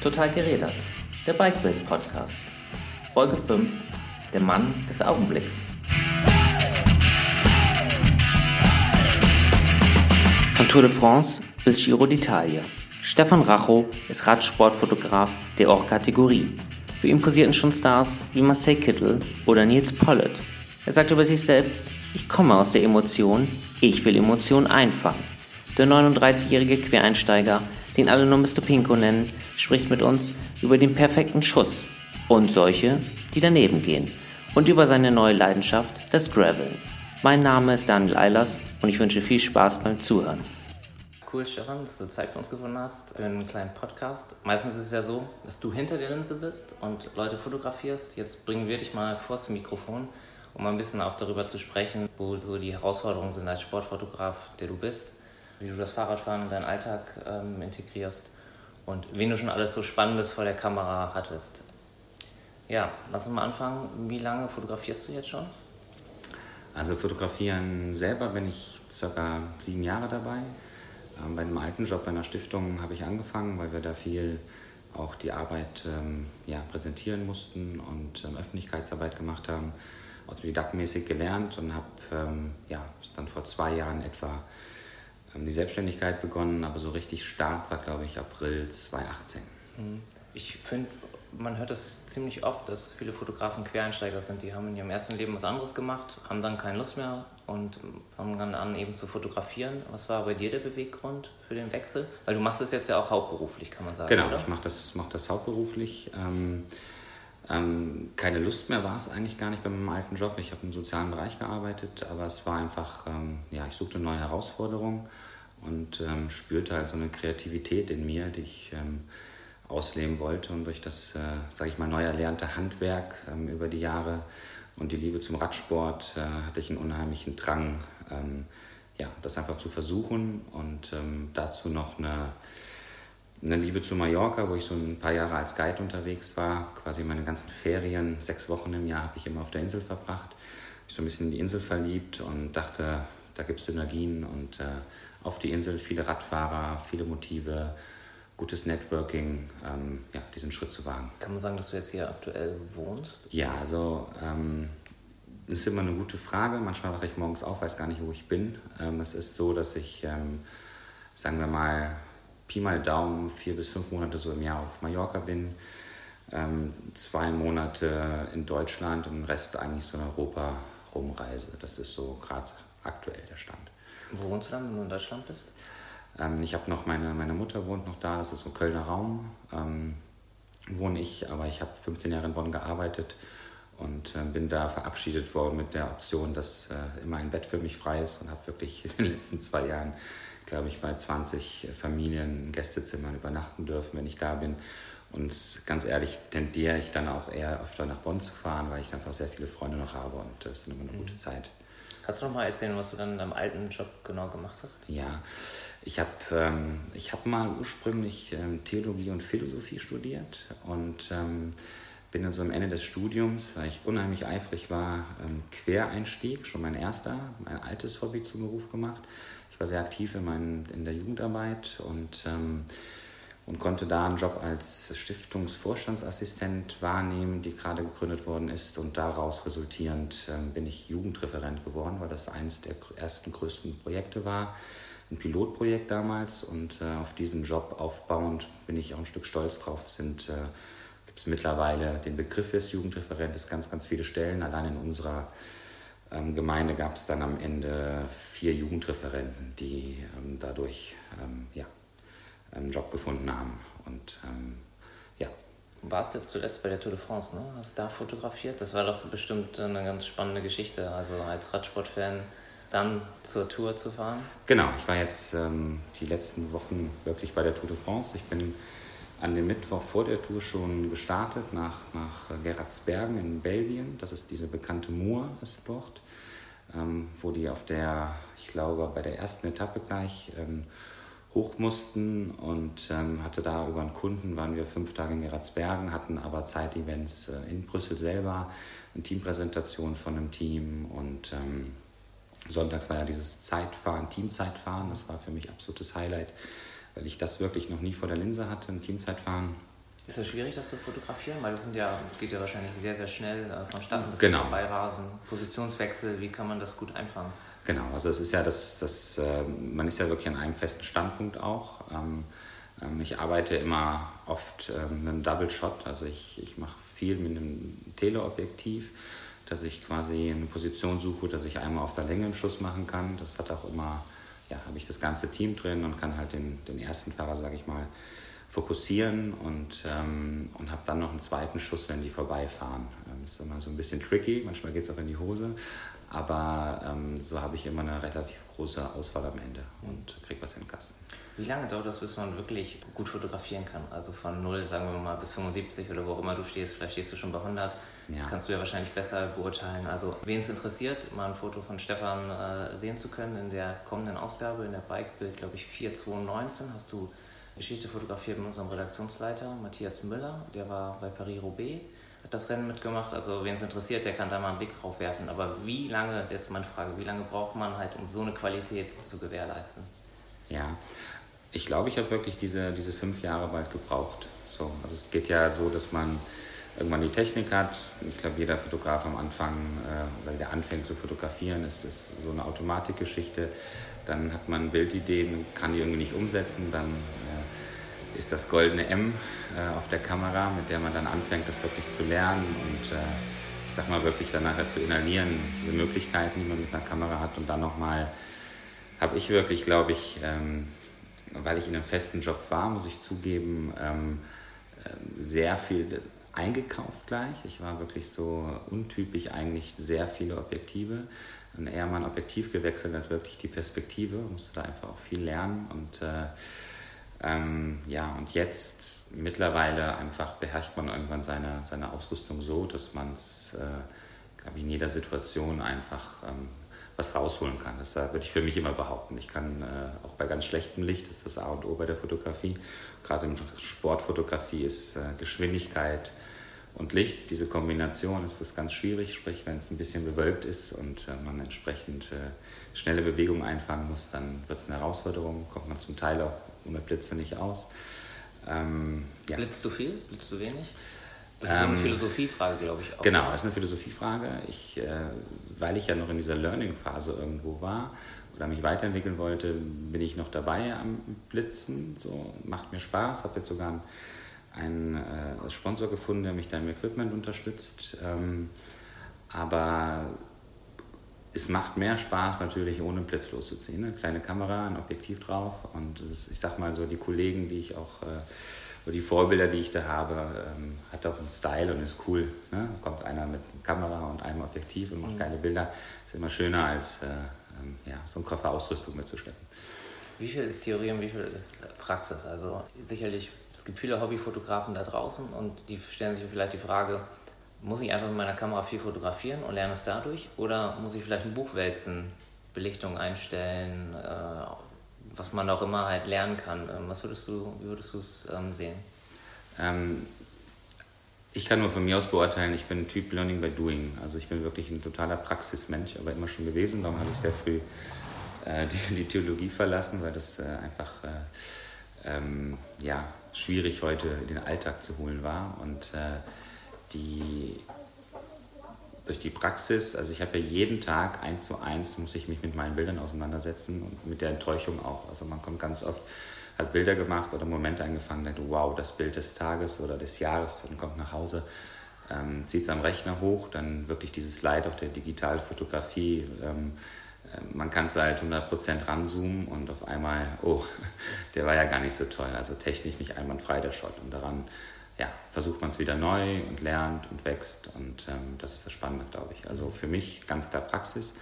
Total gerädert. Der Bikebild Podcast. Folge 5. Der Mann des Augenblicks. Von Tour de France bis Giro d'Italia. Stefan Racho ist Radsportfotograf der Or-Kategorie. Für ihn posierten schon Stars wie Marcel Kittel oder Nils Pollitt. Er sagt über sich selbst, ich komme aus der Emotion, ich will Emotionen einfangen. Der 39-jährige Quereinsteiger, den alle nur Mr. Pinko nennen, spricht mit uns über den perfekten Schuss und solche, die daneben gehen und über seine neue Leidenschaft, das Graveln. Mein Name ist Daniel Eilers und ich wünsche viel Spaß beim Zuhören. Cool, Stefan, dass du Zeit für uns gefunden hast für einen kleinen Podcast. Meistens ist es ja so, dass du hinter der Linse bist und Leute fotografierst. Jetzt bringen wir dich mal vor das Mikrofon um ein bisschen auch darüber zu sprechen, wo so die Herausforderungen sind als Sportfotograf, der du bist, wie du das Fahrradfahren in deinen Alltag ähm, integrierst und wen du schon alles so Spannendes vor der Kamera hattest. Ja, lass uns mal anfangen. Wie lange fotografierst du jetzt schon? Also fotografieren selber bin ich circa sieben Jahre dabei. Ähm, bei einem alten Job bei einer Stiftung habe ich angefangen, weil wir da viel auch die Arbeit ähm, ja, präsentieren mussten und ähm, Öffentlichkeitsarbeit gemacht haben autodidaktenmäßig gelernt und habe ähm, ja, dann vor zwei Jahren etwa ähm, die Selbstständigkeit begonnen, aber so richtig Start war, glaube ich, April 2018. Mhm. Ich finde, man hört das ziemlich oft, dass viele Fotografen Quereinsteiger sind. Die haben in ihrem ersten Leben was anderes gemacht, haben dann keine Lust mehr und fangen dann an, eben zu fotografieren. Was war bei dir der Beweggrund für den Wechsel? Weil du machst das jetzt ja auch hauptberuflich, kann man sagen. Genau, oder? ich mache das, mach das hauptberuflich. Ähm, ähm, keine Lust mehr war es eigentlich gar nicht bei meinem alten Job. Ich habe im sozialen Bereich gearbeitet, aber es war einfach, ähm, ja, ich suchte neue Herausforderungen und ähm, spürte halt so eine Kreativität in mir, die ich ähm, ausleben wollte. Und durch das, äh, sage ich mal, neu erlernte Handwerk ähm, über die Jahre und die Liebe zum Radsport äh, hatte ich einen unheimlichen Drang, ähm, ja, das einfach zu versuchen und dazu noch eine eine Liebe zu Mallorca, wo ich so ein paar Jahre als Guide unterwegs war. Quasi meine ganzen Ferien, sechs Wochen im Jahr, habe ich immer auf der Insel verbracht. Ich so ein bisschen in die Insel verliebt und dachte, da gibt es Synergien und äh, auf die Insel viele Radfahrer, viele Motive, gutes Networking, ähm, ja, diesen Schritt zu wagen. Kann man sagen, dass du jetzt hier aktuell wohnst? Ja, also ähm, das ist immer eine gute Frage. Manchmal wache ich morgens auf, weiß gar nicht, wo ich bin. Ähm, es ist so, dass ich, ähm, sagen wir mal, Pi mal Daumen vier bis fünf Monate so im Jahr auf Mallorca bin, ähm, zwei Monate in Deutschland und den Rest eigentlich so in Europa rumreise. Das ist so gerade aktuell der Stand. Wo wohnst du dann, wenn du in Deutschland bist? Ähm, ich habe noch meine, meine Mutter wohnt noch da, das ist so Kölner Raum. Ähm, wohne ich, aber ich habe 15 Jahre in Bonn gearbeitet und äh, bin da verabschiedet worden mit der Option, dass äh, immer ein Bett für mich frei ist und habe wirklich in den letzten zwei Jahren glaube ich, bei 20 Familien in Gästezimmern übernachten dürfen, wenn ich da bin. Und ganz ehrlich tendiere ich dann auch eher öfter nach Bonn zu fahren, weil ich einfach sehr viele Freunde noch habe und das ist immer eine gute Zeit. Kannst du noch mal erzählen, was du dann in deinem alten Job genau gemacht hast? Ja, ich habe ähm, hab mal ursprünglich ähm, Theologie und Philosophie studiert und ähm, bin dann so am Ende des Studiums, weil ich unheimlich eifrig war, ähm, Quereinstieg, schon mein erster, mein altes Hobby zum Beruf gemacht ich war sehr aktiv in, mein, in der Jugendarbeit und, ähm, und konnte da einen Job als Stiftungsvorstandsassistent wahrnehmen, die gerade gegründet worden ist. Und daraus resultierend ähm, bin ich Jugendreferent geworden, weil das eines der ersten größten Projekte war. Ein Pilotprojekt damals und äh, auf diesen Job aufbauend bin ich auch ein Stück stolz drauf. Sind, äh, gibt es mittlerweile den Begriff des Jugendreferentes ganz, ganz viele Stellen. Allein in unserer ähm, Gemeinde gab es dann am Ende vier Jugendreferenten, die ähm, dadurch ja, einen Job gefunden haben. Und ähm, ja. Warst du jetzt zuletzt bei der Tour de France, ne? Hast du da fotografiert? Das war doch bestimmt eine ganz spannende Geschichte, also als Radsportfan dann zur Tour zu fahren. Genau, ich war jetzt ähm, die letzten Wochen wirklich bei der Tour de France. Ich bin an dem Mittwoch vor der Tour schon gestartet nach, nach Gerardsbergen in Belgien. Das ist diese bekannte Moor, ist dort, ähm, wo die auf der, ich glaube, bei der ersten Etappe gleich ähm, hoch mussten und ähm, hatte da über einen Kunden, waren wir fünf Tage in Gerardsbergen, hatten aber Zeitevents äh, in Brüssel selber, eine Teampräsentation von einem Team und ähm, sonntags war ja dieses Zeitfahren, Teamzeitfahren, das war für mich absolutes Highlight weil ich das wirklich noch nie vor der Linse hatte, ein Teamzeitfahren. Ist es schwierig, das zu fotografieren? Weil das sind ja, geht ja wahrscheinlich sehr, sehr schnell äh, vonstatten, das genau. Beirasen, Positionswechsel, wie kann man das gut einfangen? Genau, also es ist ja das, das äh, man ist ja wirklich an einem festen Standpunkt auch. Ähm, ähm, ich arbeite immer oft ähm, mit einem Double Shot, also ich, ich mache viel mit einem Teleobjektiv, dass ich quasi eine Position suche, dass ich einmal auf der Länge einen Schuss machen kann. Das hat auch immer, ja, habe ich das ganze Team drin und kann halt den, den ersten Fahrer, sage ich mal, fokussieren und, ähm, und habe dann noch einen zweiten Schuss, wenn die vorbeifahren. Ähm, das ist immer so ein bisschen tricky, manchmal geht es auch in die Hose, aber ähm, so habe ich immer eine relativ große Auswahl am Ende und kriege was in den Kasten. Wie lange dauert das, bis man wirklich gut fotografieren kann? Also von 0, sagen wir mal, bis 75 oder wo auch immer du stehst, vielleicht stehst du schon bei 100. Das ja. kannst du ja wahrscheinlich besser beurteilen. Also wen es interessiert, mal ein Foto von Stefan äh, sehen zu können in der kommenden Ausgabe, in der Bike-Bild, glaube ich, 4219, hast du Geschichte fotografiert mit unserem Redaktionsleiter Matthias Müller. Der war bei Paris-Roubaix, das Rennen mitgemacht. Also wen es interessiert, der kann da mal einen Blick drauf werfen. Aber wie lange, jetzt meine Frage, wie lange braucht man halt, um so eine Qualität zu gewährleisten? Ja, ich glaube, ich habe wirklich diese, diese fünf Jahre bald gebraucht. So, also es geht ja so, dass man irgendwann die Technik hat. Ich glaube, jeder Fotograf am Anfang, äh, oder der anfängt zu fotografieren, ist, ist so eine Automatikgeschichte. Dann hat man Bildideen, kann die irgendwie nicht umsetzen, dann äh, ist das goldene M äh, auf der Kamera, mit der man dann anfängt, das wirklich zu lernen und äh, ich sag mal wirklich dann nachher zu inhalieren, diese Möglichkeiten, die man mit einer Kamera hat und dann nochmal habe ich wirklich, glaube ich, ähm, weil ich in einem festen Job war, muss ich zugeben, ähm, äh, sehr viel eingekauft gleich. Ich war wirklich so untypisch eigentlich sehr viele Objektive. Und eher mal ein Objektiv gewechselt als wirklich die Perspektive. Musste da einfach auch viel lernen. Und äh, ähm, ja, und jetzt mittlerweile einfach beherrscht man irgendwann seine, seine Ausrüstung so, dass man es, äh, glaube ich, in jeder Situation einfach ähm, was rausholen kann. Das würde ich für mich immer behaupten. Ich kann äh, auch bei ganz schlechtem Licht, das ist das A und O bei der Fotografie, gerade in Sportfotografie ist äh, Geschwindigkeit, und Licht, diese Kombination ist das ganz schwierig, sprich wenn es ein bisschen bewölkt ist und äh, man entsprechend äh, schnelle Bewegungen einfangen muss, dann wird es eine Herausforderung, kommt man zum Teil auch ohne Blitze nicht aus. Ähm, ja. Blitzt du viel? Blitzt du wenig? Das ist ähm, eine Philosophiefrage, glaube ich. Auch. Genau, das ist eine Philosophiefrage. Ich, äh, weil ich ja noch in dieser Learning-Phase irgendwo war oder mich weiterentwickeln wollte, bin ich noch dabei am Blitzen. So, macht mir Spaß, habe jetzt sogar ein einen äh, Sponsor gefunden, der mich da im Equipment unterstützt. Ähm, aber es macht mehr Spaß natürlich ohne Blitz loszuziehen. Eine kleine Kamera, ein Objektiv drauf und ist, ich sag mal so, die Kollegen, die ich auch, äh, oder die Vorbilder, die ich da habe, ähm, hat auch einen Style und ist cool. Ne? Kommt einer mit einer Kamera und einem Objektiv und macht mhm. geile Bilder. Ist immer schöner als äh, ähm, ja, so einen Koffer Ausrüstung mitzuschleppen. Wie viel ist Theorie und wie viel ist Praxis? Also sicherlich gibt viele Hobbyfotografen da draußen und die stellen sich vielleicht die Frage, muss ich einfach mit meiner Kamera viel fotografieren und lerne es dadurch? Oder muss ich vielleicht ein Buch wälzen, Belichtung einstellen, äh, was man auch immer halt lernen kann? Ähm, was würdest du, wie würdest du es ähm, sehen? Ähm, ich kann nur von mir aus beurteilen, ich bin Typ Learning by Doing. Also ich bin wirklich ein totaler Praxismensch, aber immer schon gewesen. Darum habe ich sehr früh äh, die, die, Theologie verlassen, weil das äh, einfach äh, ähm, ja, schwierig heute in den Alltag zu holen war. Und äh, die, durch die Praxis, also ich habe ja jeden Tag eins zu eins, muss ich mich mit meinen Bildern auseinandersetzen und mit der Enttäuschung auch. Also man kommt ganz oft, hat Bilder gemacht oder Momente angefangen, denkt, wow, das Bild des Tages oder des Jahres, dann kommt nach Hause, ähm, zieht es am Rechner hoch, dann wirklich dieses Leid auf der Digitalfotografie. Ähm, man kann es halt 100% ranzoomen und auf einmal, oh, der war ja gar nicht so toll. Also technisch nicht einwandfrei der Shot. Und daran ja, versucht man es wieder neu und lernt und wächst. Und ähm, das ist das Spannende, glaube ich. Also für mich ganz klar Praxis.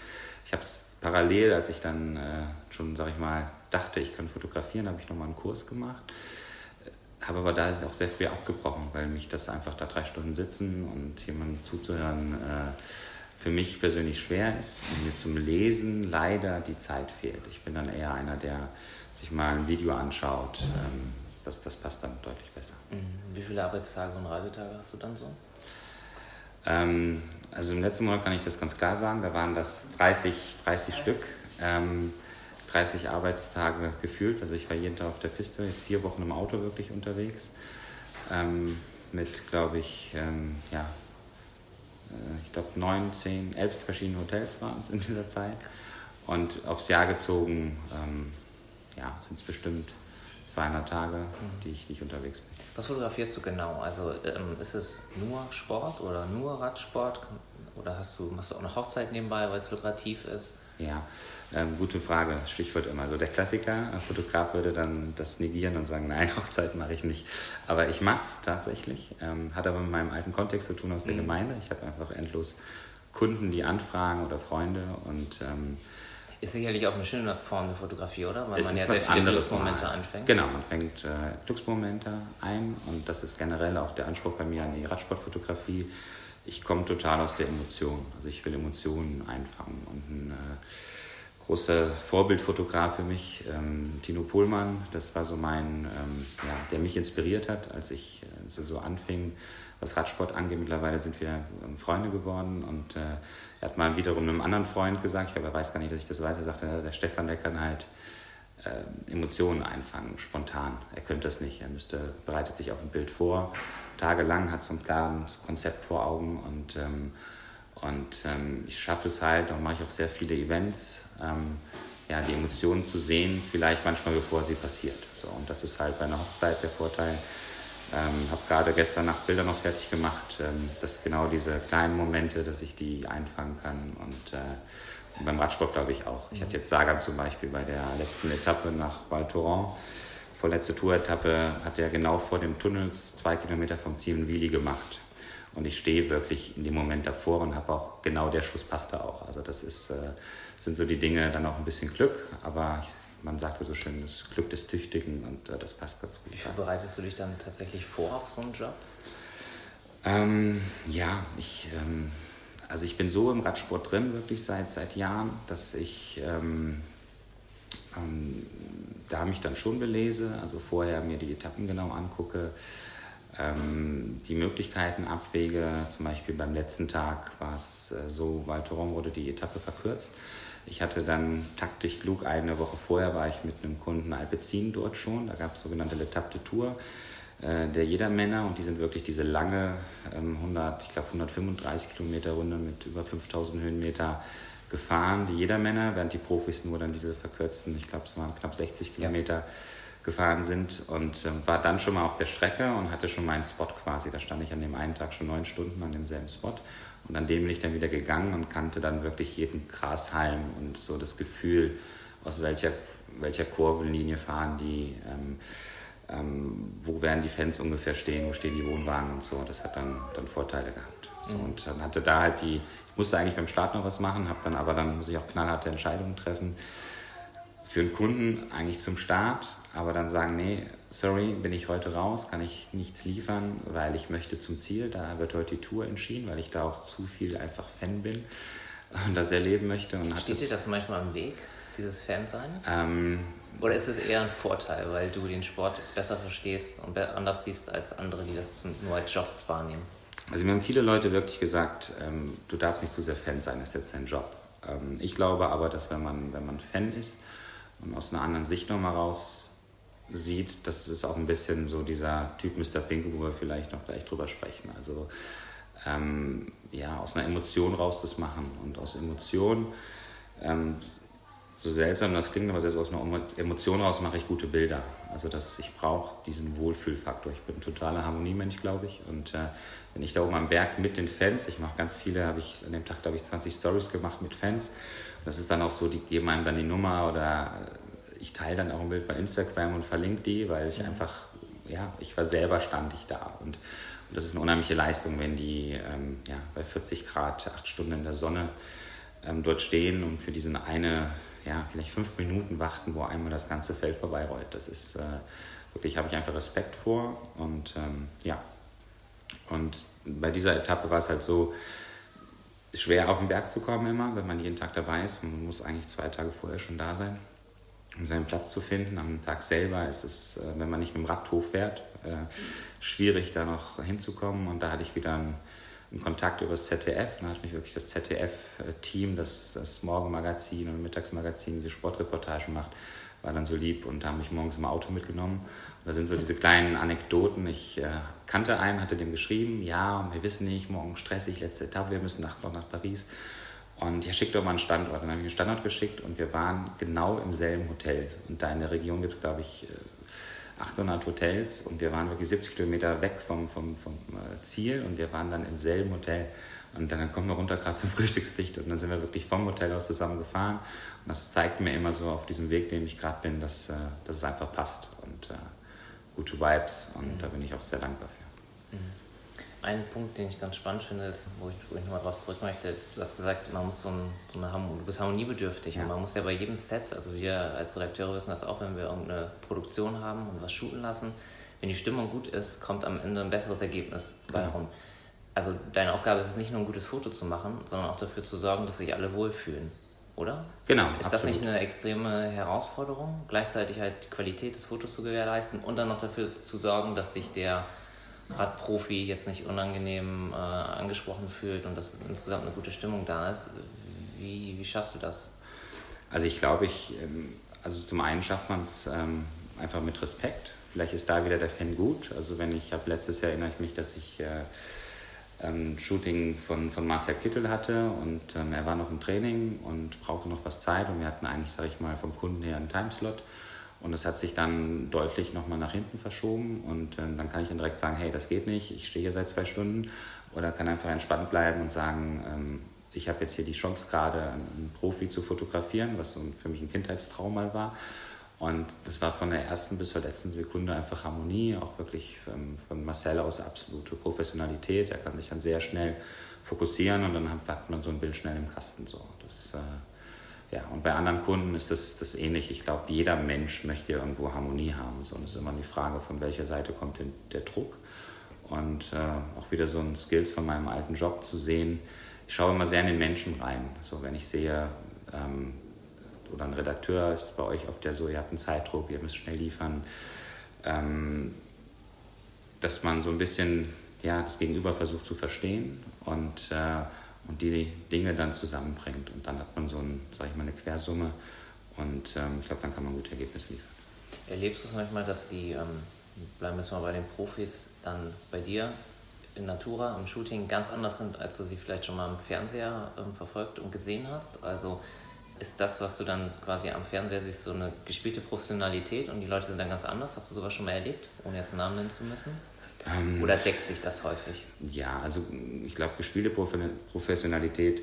Ich habe es parallel, als ich dann äh, schon, sag ich mal, dachte, ich kann fotografieren, habe ich nochmal einen Kurs gemacht. Habe aber da auch sehr früh abgebrochen, weil mich das einfach da drei Stunden sitzen und jemandem zuzuhören, äh, für mich persönlich schwer ist und mir zum Lesen leider die Zeit fehlt. Ich bin dann eher einer, der sich mal ein Video anschaut. Ähm, das, das passt dann deutlich besser. Mhm. Wie viele Arbeitstage und Reisetage hast du dann so? Ähm, also im letzten Monat kann ich das ganz klar sagen, da waren das 30, 30 Stück. Ähm, 30 Arbeitstage gefühlt. Also ich war jeden Tag auf der Piste, jetzt vier Wochen im Auto wirklich unterwegs. ähm, mit, glaube ich, ähm, ja, äh, ich glaube, neun, zehn, elf verschiedene Hotels waren es in dieser Zeit. Und aufs Jahr gezogen, ähm, ja, sind es bestimmt 200 Tage, die ich nicht unterwegs bin. Was fotografierst du genau? Also ähm, ist es nur Sport oder nur Radsport? Oder hast du, machst du auch noch Hochzeit nebenbei, weil es lukrativ ist? Ja, ähm, gute Frage, Stichwort immer. Also der Klassiker, ein Fotograf würde dann das negieren und sagen, nein, Hochzeit mache ich nicht. Aber ich mache es tatsächlich. Ähm, hat aber mit meinem alten Kontext zu tun aus der mhm. Gemeinde. Ich habe einfach endlos Kunden, die anfragen oder Freunde und ähm, ist sicherlich auch eine schöne Form der Fotografie, oder? Weil es man ja sehr Glücksmomente anfängt. Genau, man fängt äh, Glücksmomente ein und das ist generell auch der Anspruch bei mir an die Radsportfotografie. Ich komme total aus der Emotion. Also ich will Emotionen einfangen und ein äh, großer Vorbildfotograf für mich, ähm, Tino Pohlmann, das war so mein, ähm, ja, der mich inspiriert hat, als ich äh, so, so anfing, was Radsport angeht. Mittlerweile sind wir ähm, Freunde geworden und äh, er hat mal wiederum einem anderen Freund gesagt, ich glaube, er weiß gar nicht, dass ich das weiß, er sagte, der Stefan, der kann halt äh, Emotionen einfangen, spontan. Er könnte das nicht. Er müsste, bereitet sich auf ein Bild vor, tagelang, hat so ein klares Konzept vor Augen und, ähm, und ähm, ich schaffe es halt, und mache ich auch sehr viele Events, ähm, ja, die Emotionen zu sehen, vielleicht manchmal bevor sie passiert. So, und das ist halt bei einer Hochzeit der Vorteil, ähm, habe gerade gestern Nacht Bilder noch fertig gemacht, ähm, dass genau diese kleinen Momente, dass ich die einfangen kann und, äh, und beim Radsport glaube ich auch. Ich hatte jetzt Sagan zum Beispiel bei der letzten Etappe nach Val Thorens, vorletzte Tour-Etappe, hat er genau vor dem Tunnel zwei Kilometer vom Ziel Wheelie gemacht. Und ich stehe wirklich in dem Moment davor und habe auch genau der Schuss passt da auch. Also das ist, äh, sind so die Dinge, dann auch ein bisschen Glück, aber ich man sagt ja so schön, das Glück des Tüchtigen und äh, das passt ganz gut. Wie viel bereitest du dich dann tatsächlich vor auf so einen Job? Ähm, ja, ich, ähm, also ich bin so im Radsport drin, wirklich seit, seit Jahren, dass ich ähm, ähm da mich dann schon belese, also vorher mir die Etappen genau angucke, ähm, die Möglichkeiten abwäge. Zum Beispiel beim letzten Tag war es äh, so, Val Thorens wurde die Etappe verkürzt. Ich hatte dann taktisch klug, eine Woche vorher war ich mit einem Kunden Alpecin dort schon. Da gab es sogenannte L'Etape de Tour äh, der Jedermänner und die sind wirklich diese lange, ähm, 100, ich glaube 135 Kilometer Runde mit über 5000 Höhenmeter gefahren, die Jedermänner, während die Profis nur dann diese verkürzten, ich glaube es waren knapp 60 Kilometer ja. gefahren sind und ähm, war dann schon mal auf der Strecke und hatte schon meinen Spot quasi. Da stand ich an dem einen Tag schon neun Stunden an demselben Spot und an dem bin ich dann wieder gegangen und kannte dann wirklich jeden Grashalm und so das Gefühl, aus welcher, welcher Kurvenlinie fahren die, ähm, ähm, wo werden die Fans ungefähr stehen, wo stehen die Wohnwagen und so. Das hat dann, dann Vorteile gehabt. So, mhm. Und dann hatte da halt die, ich musste eigentlich beim Start noch was machen, habe dann aber dann muss ich auch knallharte Entscheidungen treffen. Für einen Kunden eigentlich zum Start, aber dann sagen, nee, sorry, bin ich heute raus, kann ich nichts liefern, weil ich möchte zum Ziel. Da wird heute die Tour entschieden, weil ich da auch zu viel einfach Fan bin und das erleben möchte. Und Steht dir das manchmal im Weg, dieses Fansein? Ähm, Oder ist es eher ein Vorteil, weil du den Sport besser verstehst und anders siehst als andere, die das nur als Job wahrnehmen? Also mir haben viele Leute wirklich gesagt, ähm, du darfst nicht zu sehr Fan sein, das ist jetzt dein Job. Ähm, ich glaube aber, dass wenn man, wenn man Fan ist und aus einer anderen Sicht nochmal raus sieht, das ist auch ein bisschen so dieser Typ Mr. Pink, wo wir vielleicht noch gleich drüber sprechen. Also ähm, ja, aus einer Emotion raus das machen und aus Emotion, ähm, so seltsam das klingt, aber selbst aus einer Emotion raus mache ich gute Bilder. Also das, ich brauche diesen Wohlfühlfaktor. Ich bin ein totaler Harmoniemensch, glaube ich. Und äh, wenn ich da oben am Berg mit den Fans, ich mache ganz viele, habe ich an dem Tag, glaube ich, 20 Stories gemacht mit Fans. Das ist dann auch so, die geben einem dann die Nummer oder ich teile dann auch ein Bild bei Instagram und verlinke die, weil ich einfach, ja, ich war selber stand ich da. Und, und das ist eine unheimliche Leistung, wenn die ähm, ja, bei 40 Grad, acht Stunden in der Sonne ähm, dort stehen und für diese eine, ja, vielleicht fünf Minuten warten, wo einmal das ganze Feld vorbeirollt. Das ist äh, wirklich, habe ich einfach Respekt vor. Und ähm, ja, und bei dieser Etappe war es halt so, schwer auf den Berg zu kommen immer, wenn man jeden Tag dabei ist. Man muss eigentlich zwei Tage vorher schon da sein um seinen Platz zu finden. Am Tag selber ist es, äh, wenn man nicht mit dem Rad hochfährt, äh, schwierig da noch hinzukommen. Und da hatte ich wieder einen, einen Kontakt über das ZDF. Da hat mich wirklich das ZDF-Team, das, das Morgenmagazin und Mittagsmagazin diese Sportreportagen macht, war dann so lieb und haben mich morgens im Auto mitgenommen. Und da sind so diese kleinen Anekdoten. Ich äh, kannte einen, hatte dem geschrieben, ja, wir wissen nicht, morgen stressig, letzte Etappe, wir müssen nachts noch nach Paris. Und ja, schickt doch mal einen Standort. dann habe ich einen Standort geschickt und wir waren genau im selben Hotel. Und da in der Region gibt es, glaube ich, 800 äh, Hotels und wir waren wirklich 70 Kilometer weg vom, vom, vom äh, Ziel und wir waren dann im selben Hotel. Und dann kommen wir runter gerade zum Frühstücksdicht und dann sind wir wirklich vom Hotel aus zusammen gefahren. Und das zeigt mir immer so auf diesem Weg, dem ich gerade bin, dass, äh, dass es einfach passt und äh, gute Vibes und mhm. da bin ich auch sehr dankbar für. Mhm. Ein Punkt, den ich ganz spannend finde, ist, wo ich, wo ich nochmal drauf zurück möchte, du hast gesagt, man muss so, ein, so eine Harmonie, du bist harmoniebedürftig ja. und man muss ja bei jedem Set, also wir als Redakteure wissen das auch, wenn wir irgendeine Produktion haben und was shooten lassen, wenn die Stimmung gut ist, kommt am Ende ein besseres Ergebnis bei ja. rum also deine Aufgabe ist es nicht nur ein gutes Foto zu machen, sondern auch dafür zu sorgen, dass sich alle wohlfühlen, oder? Genau. Ist absolut. das nicht eine extreme Herausforderung, gleichzeitig halt die Qualität des Fotos zu gewährleisten und dann noch dafür zu sorgen, dass sich der Radprofi jetzt nicht unangenehm äh, angesprochen fühlt und dass insgesamt eine gute Stimmung da ist? Wie, wie schaffst du das? Also ich glaube, ich, ähm, also zum einen schafft man es ähm, einfach mit Respekt. Vielleicht ist da wieder der Fan gut. Also wenn ich habe letztes Jahr erinnere ich mich, dass ich äh, ähm, Shooting von, von Marcel Kittel hatte und ähm, er war noch im Training und brauchte noch was Zeit und wir hatten eigentlich, sage ich mal, vom Kunden her einen Timeslot und es hat sich dann deutlich nochmal nach hinten verschoben und ähm, dann kann ich dann direkt sagen, hey, das geht nicht, ich stehe hier seit zwei Stunden oder kann einfach entspannt bleiben und sagen, ähm, ich habe jetzt hier die Chance gerade, einen Profi zu fotografieren, was so für mich ein Kindheitstraum mal war und das war von der ersten bis zur letzten Sekunde einfach Harmonie, auch wirklich ähm, von Marcel aus absolute Professionalität. Er kann sich dann sehr schnell fokussieren und dann hat man so ein Bild schnell im Kasten. So. Das, äh, ja, und bei anderen Kunden ist das, das ähnlich. Ich glaube, jeder Mensch möchte irgendwo Harmonie haben. So. Und es ist immer die Frage, von welcher Seite kommt denn der Druck. Und äh, auch wieder so ein Skills von meinem alten Job zu sehen. Ich schaue immer sehr in den Menschen rein. So, wenn ich sehe, ähm, oder ein Redakteur ist bei euch oft ja so, ihr habt einen Zeitdruck, ihr müsst schnell liefern, ähm, dass man so ein bisschen ja, das Gegenüber versucht zu verstehen und, äh, und die Dinge dann zusammenbringt. Und dann hat man so ein, sag ich mal, eine Quersumme und ähm, ich glaube, dann kann man gute Ergebnisse liefern. Erlebst du es manchmal, dass die, ähm, bleiben wir jetzt mal bei den Profis, dann bei dir in Natura im Shooting ganz anders sind, als du sie vielleicht schon mal im Fernseher ähm, verfolgt und gesehen hast? Also ist das, was du dann quasi am Fernseher siehst, so eine gespielte Professionalität und die Leute sind dann ganz anders? Hast du sowas schon mal erlebt, ohne jetzt einen Namen nennen zu müssen? Ähm, Oder deckt sich das häufig? Ja, also ich glaube, gespielte Professionalität,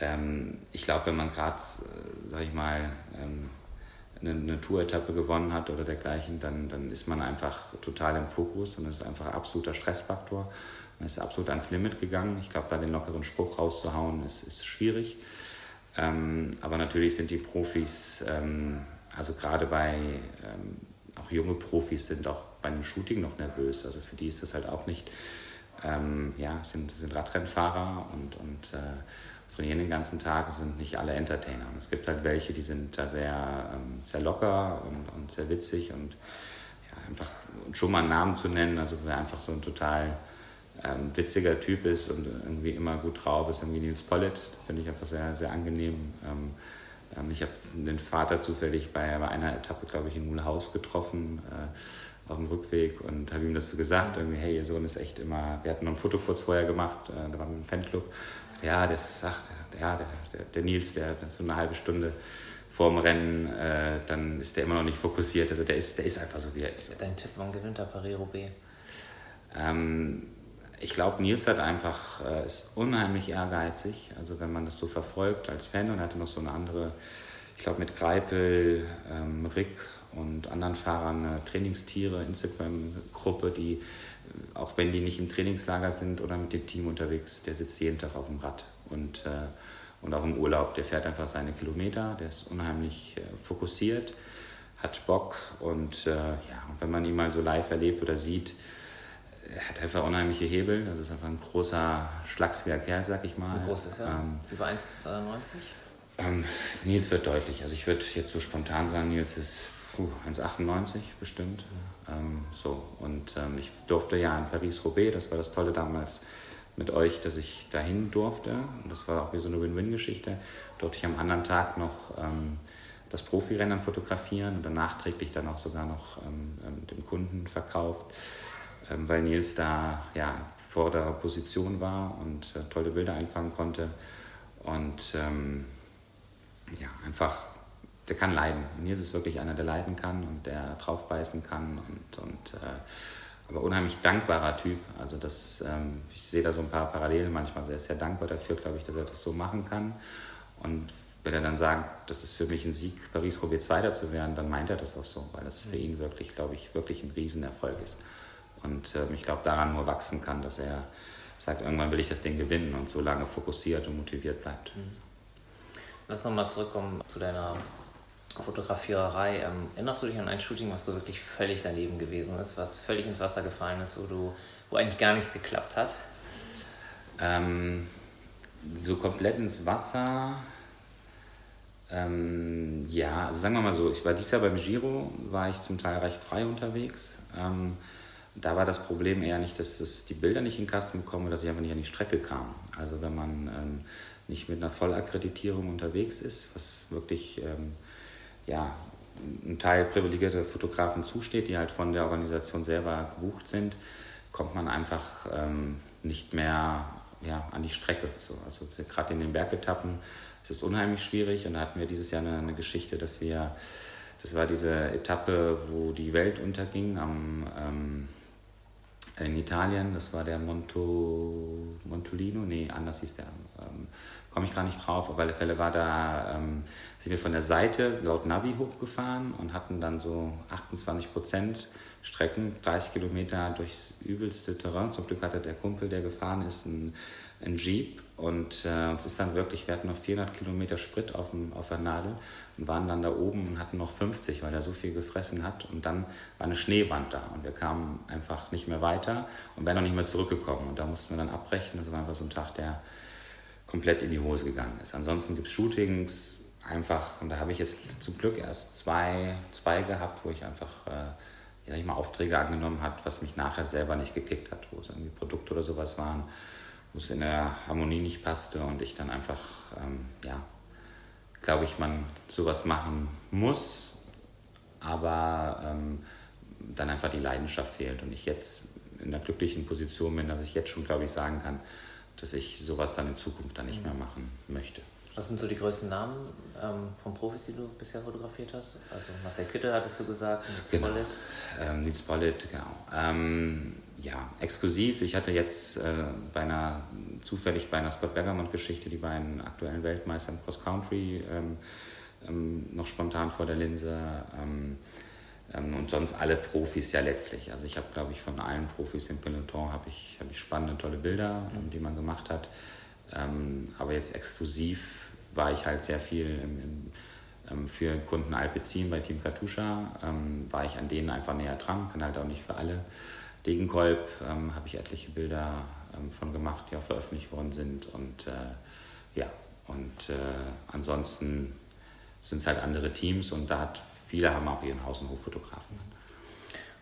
ähm, ich glaube, wenn man gerade, äh, sag ich mal, ähm, eine, eine Tour-Etappe gewonnen hat oder dergleichen, dann, dann ist man einfach total im Fokus und das ist einfach ein absoluter Stressfaktor. Man ist absolut ans Limit gegangen. Ich glaube, da den lockeren Spruch rauszuhauen, ist, ist schwierig. Ähm, aber natürlich sind die Profis, ähm, also gerade bei ähm, auch junge Profis sind auch bei einem Shooting noch nervös. Also für die ist das halt auch nicht, ähm, ja, sind, sind Radrennfahrer und, und äh, trainieren den ganzen Tag, sind nicht alle Entertainer. Und es gibt halt welche, die sind da sehr, ähm, sehr locker und, und sehr witzig und ja, einfach schon mal einen Namen zu nennen, also wer einfach so ein total ähm, witziger Typ ist und irgendwie immer gut drauf ist, irgendwie Nils Pollitt. Finde ich einfach sehr, sehr angenehm. Ähm, ähm, ich habe den Vater zufällig bei, einer Etappe, glaube ich, in Mulhaus getroffen. Äh, auf dem Rückweg und habe ihm das so gesagt, irgendwie, hey, ihr Sohn ist echt immer, wir hatten noch ein Foto kurz vorher gemacht, äh, da waren wir im Fanclub, ja, der sagt, ja, der, der, der Nils, der so eine halbe Stunde vorm Rennen, äh, dann ist der immer noch nicht fokussiert, also der ist, der ist einfach so, wie er ist. Dein Tipp, wann gewinnt der Paris-Roubaix? Ähm, ich glaube, Nils hat einfach, äh, ist unheimlich ehrgeizig. Also wenn man das so verfolgt als Fan und hatte noch so eine andere, ich glaube mit Greipel, ähm, Rick und anderen Fahrern eine Trainingstiere, Instagram-Gruppe, die, äh, auch wenn die nicht im Trainingslager sind oder mit dem Team unterwegs, der sitzt jeden Tag auf dem Rad und, äh, und auch im Urlaub. Der fährt einfach seine Kilometer, der ist unheimlich äh, fokussiert, hat Bock und äh, ja, wenn man ihn mal so live erlebt oder sieht, er hat einfach unheimliche Hebel. Das ist einfach ein großer, schlagsiger Kerl, sag ich mal. Wie groß ist er? Ähm, Über 1,90? Ähm, Nils wird deutlich. Also ich würde jetzt so spontan sagen, Nils ist 1,98 bestimmt. Ähm, so. Und ähm, ich durfte ja in Paris-Roubaix, das war das Tolle damals mit euch, dass ich dahin durfte. Und das war auch wie so eine Win-Win-Geschichte. Durfte ich am anderen Tag noch ähm, das Profirennen fotografieren und dann nachträglich dann auch sogar noch ähm, ähm, dem Kunden verkauft, ähm, weil Nils da ja vor der Position war und äh, tolle Bilder einfangen konnte und ja einfach der kann leiden. Nils ist wirklich einer, der leiden kann und der draufbeißen kann und, und äh, aber unheimlich dankbarer Typ. Also das, ähm, ich sehe da so ein paar Parallelen manchmal. Er ist sehr dankbar dafür, glaube ich, dass er das so machen kann. Und wenn er dann sagt, das ist für mich ein Sieg, Paris probiert Zweiter zu werden, dann meint er das auch so, weil das für ihn wirklich, glaube ich, wirklich ein Riesenerfolg ist. Und ähm, ich glaube, daran nur wachsen kann, dass er sagt, irgendwann will ich das Ding gewinnen und so lange fokussiert und motiviert bleibt. Mhm. Lass nochmal zurückkommen zu deiner Fotografiererei. Ähm, erinnerst du dich an ein Shooting, was so wirklich völlig daneben gewesen ist, was völlig ins Wasser gefallen ist, wo, du, wo eigentlich gar nichts geklappt hat? Ähm, so komplett ins Wasser. Ähm, ja, also sagen wir mal so, ich war dieses Jahr beim Giro, war ich zum Teil recht frei unterwegs. Ähm, da war das Problem eher nicht, dass es die Bilder nicht in den Kasten bekommen, dass ich einfach nicht an die Strecke kam. Also wenn man ähm, nicht mit einer Vollakkreditierung unterwegs ist, was wirklich ähm, ja, ein Teil privilegierter Fotografen zusteht, die halt von der Organisation selber gebucht sind, kommt man einfach ähm, nicht mehr ja, an die Strecke. So, also gerade in den Bergetappen ist es unheimlich schwierig. Und da hatten wir dieses Jahr eine, eine, Geschichte, dass wir, das war diese Etappe, wo die Welt unterging am, ähm, in Italien, das war der Monto, Montolino, nee, anders hieß der, ähm, komme ich gar nicht drauf, auf alle Fälle war da ähm, sind wir von der Seite laut Navi hochgefahren und hatten dann so 28 Prozent Strecken, 30 Kilometer durchs übelste Terrain. Zum Glück hatte der Kumpel, der gefahren ist, einen, einen Jeep und äh, uns ist dann wirklich, wir hatten noch 400 Kilometer Sprit auf, dem, auf der Nadel und waren dann da oben und hatten noch 50, weil er so viel gefressen hat. Und dann war eine Schneewand da und wir kamen einfach nicht mehr weiter und wären noch nicht mehr zurückgekommen. Und da mussten wir dann abbrechen. Das war einfach so ein Tag, der komplett in die Hose gegangen ist. Ansonsten gibt es Shootings, einfach, und da habe ich jetzt zum Glück erst zwei, zwei gehabt, wo ich einfach, äh, sag ich mal, Aufträge angenommen habe, was mich nachher selber nicht gekickt hat, wo es irgendwie Produkte oder sowas waren, wo es in der Harmonie nicht passte und ich dann einfach, ähm, ja, glaube ich, man sowas machen muss, aber ähm, dann einfach die Leidenschaft fehlt und ich jetzt in der glücklichen Position bin, dass ich jetzt schon, glaube ich, sagen kann, dass ich sowas dann in Zukunft dann nicht mehr machen möchte. Was sind so die größten Namen ähm, von Profis, die du bisher fotografiert hast? Also Marcel Kittel hattest du gesagt, Nils genau. Pollitt. Ähm, Nils Pollitt, genau. Ähm, ja, exklusiv. Ich hatte jetzt äh, bei einer, zufällig bei einer Scott Bergermont-Geschichte die beiden aktuellen Weltmeister im Cross Country ähm, ähm, noch spontan vor der Linse. Ähm, und sonst alle Profis ja letztlich. Also ich habe, glaube ich, von allen Profis im Peloton habe ich, hab ich spannende, tolle Bilder, mhm. die man gemacht hat. aber jetzt exklusiv war ich halt sehr viel im, im, ähm, für Kunden Alpecin bei Team Katusha, ähm, war ich an denen einfach näher dran, kann halt auch nicht für alle. Degenkolb ähm, habe ich etliche Bilder ähm, von gemacht, die auch veröffentlicht worden sind und äh, ja, und äh, ansonsten sind es halt andere Teams und da hat viele haben auch ihren Haus- und Hoffotografen.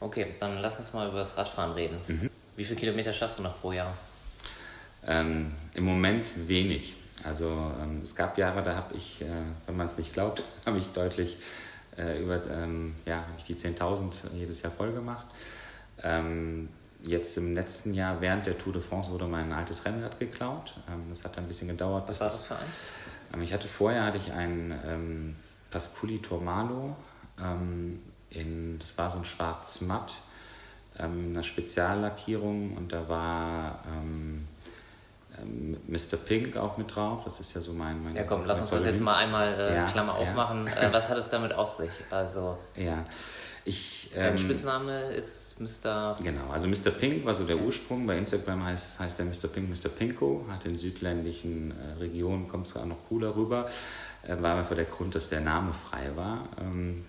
Okay, dann lass uns mal über das Radfahren reden. Mhm. Wie viele Kilometer schaffst du noch pro Jahr? Ähm, Im Moment wenig. Also ähm, es gab Jahre, da habe ich, äh, wenn man es nicht glaubt, habe ich deutlich äh, über ähm, ja, ich die 10.000 jedes Jahr voll gemacht. Ähm, jetzt im letzten Jahr während der Tour de France wurde mein altes Rennrad geklaut. Ähm, das hat ein bisschen gedauert. Was war das für ein? Ähm, ich hatte vorher hatte ich einen ähm, Pasculi Tormalo. in, das war so ein schwarz matt, eine Speziallackierung und da war Mr. Ähm, Pink auch mit drauf. Das ist ja so mein. mein ja, komm, lass uns das jetzt mal einmal äh, ja, Klammer ja. aufmachen. Äh, was hat es damit auf sich? Also. Ja. Ich, Dein ähm, Spitzname ist Mr. Genau, also Mr. Pink war so der Ursprung. Bei Instagram heißt, heißt der Mr. Pink Mr. Pinko. Hat in südländischen äh, Regionen, kommt es auch noch cooler rüber. Äh, war einfach der Grund, dass der Name frei war. Ähm,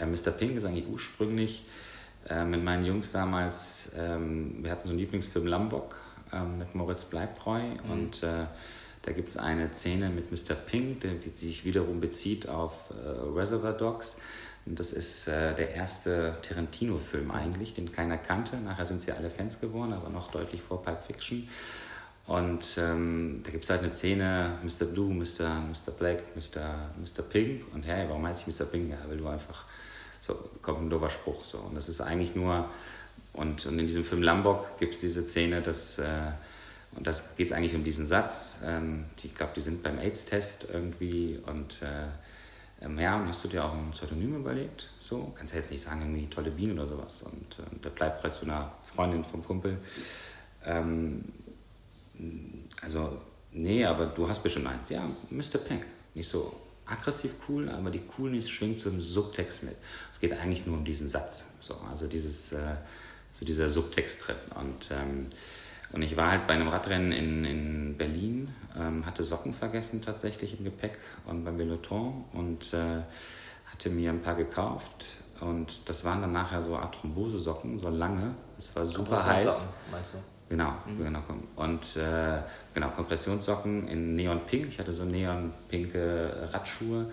äh, Mr. Pink ist eigentlich ursprünglich äh, mit meinen Jungs damals, ähm, wir hatten so einen Lieblingsfilm Lambok ähm, mit Moritz Bleibtreu. Mhm. Und äh, da gibt es eine Szene mit Mr. Pink, die sich wiederum bezieht auf äh, Reservoir Dogs. Und das ist äh, der erste Tarantino-Film eigentlich, den keiner kannte. Nachher sind sie alle Fans geworden, aber noch deutlich vor Pulp Fiction. Und ähm, da gibt es halt eine Szene, Mr. Blue, Mr. Mr. Black, Mr. Mr. Pink. Und hey, warum heißt ich Mr. Pink? Ja, weil du einfach, so kommt ein dober Spruch. So. Und das ist eigentlich nur, und, und in diesem Film Lambok gibt es diese Szene, dass, äh, und das geht es eigentlich um diesen Satz. Ähm, die, ich glaube, die sind beim AIDS-Test irgendwie und äh, ähm, ja, und hast du dir auch ein Pseudonym überlegt? So, kannst ja jetzt nicht sagen, irgendwie tolle Bienen oder sowas. Und, und da bleibt gerade zu einer Freundin vom Kumpel. Ähm, also, nee, aber du hast bestimmt eins. Ja, Mr. Pink. Nicht so aggressiv cool, aber die Coolness schwingt so im Subtext mit. Es geht eigentlich nur um diesen Satz. So, also dieses, äh, so dieser Subtext drin. Und, ähm, und ich war halt bei einem Radrennen in, in Berlin, ähm, hatte Socken vergessen tatsächlich im Gepäck und beim Veloton und äh, hatte mir ein paar gekauft. Und das waren dann nachher so Art Thrombosesocken, so lange. Es war super heiß. Meinst du? Genau, mhm. genau. Und äh, genau, Kompressionssocken in Neon Pink. Ich hatte so neon pinke Radschuhe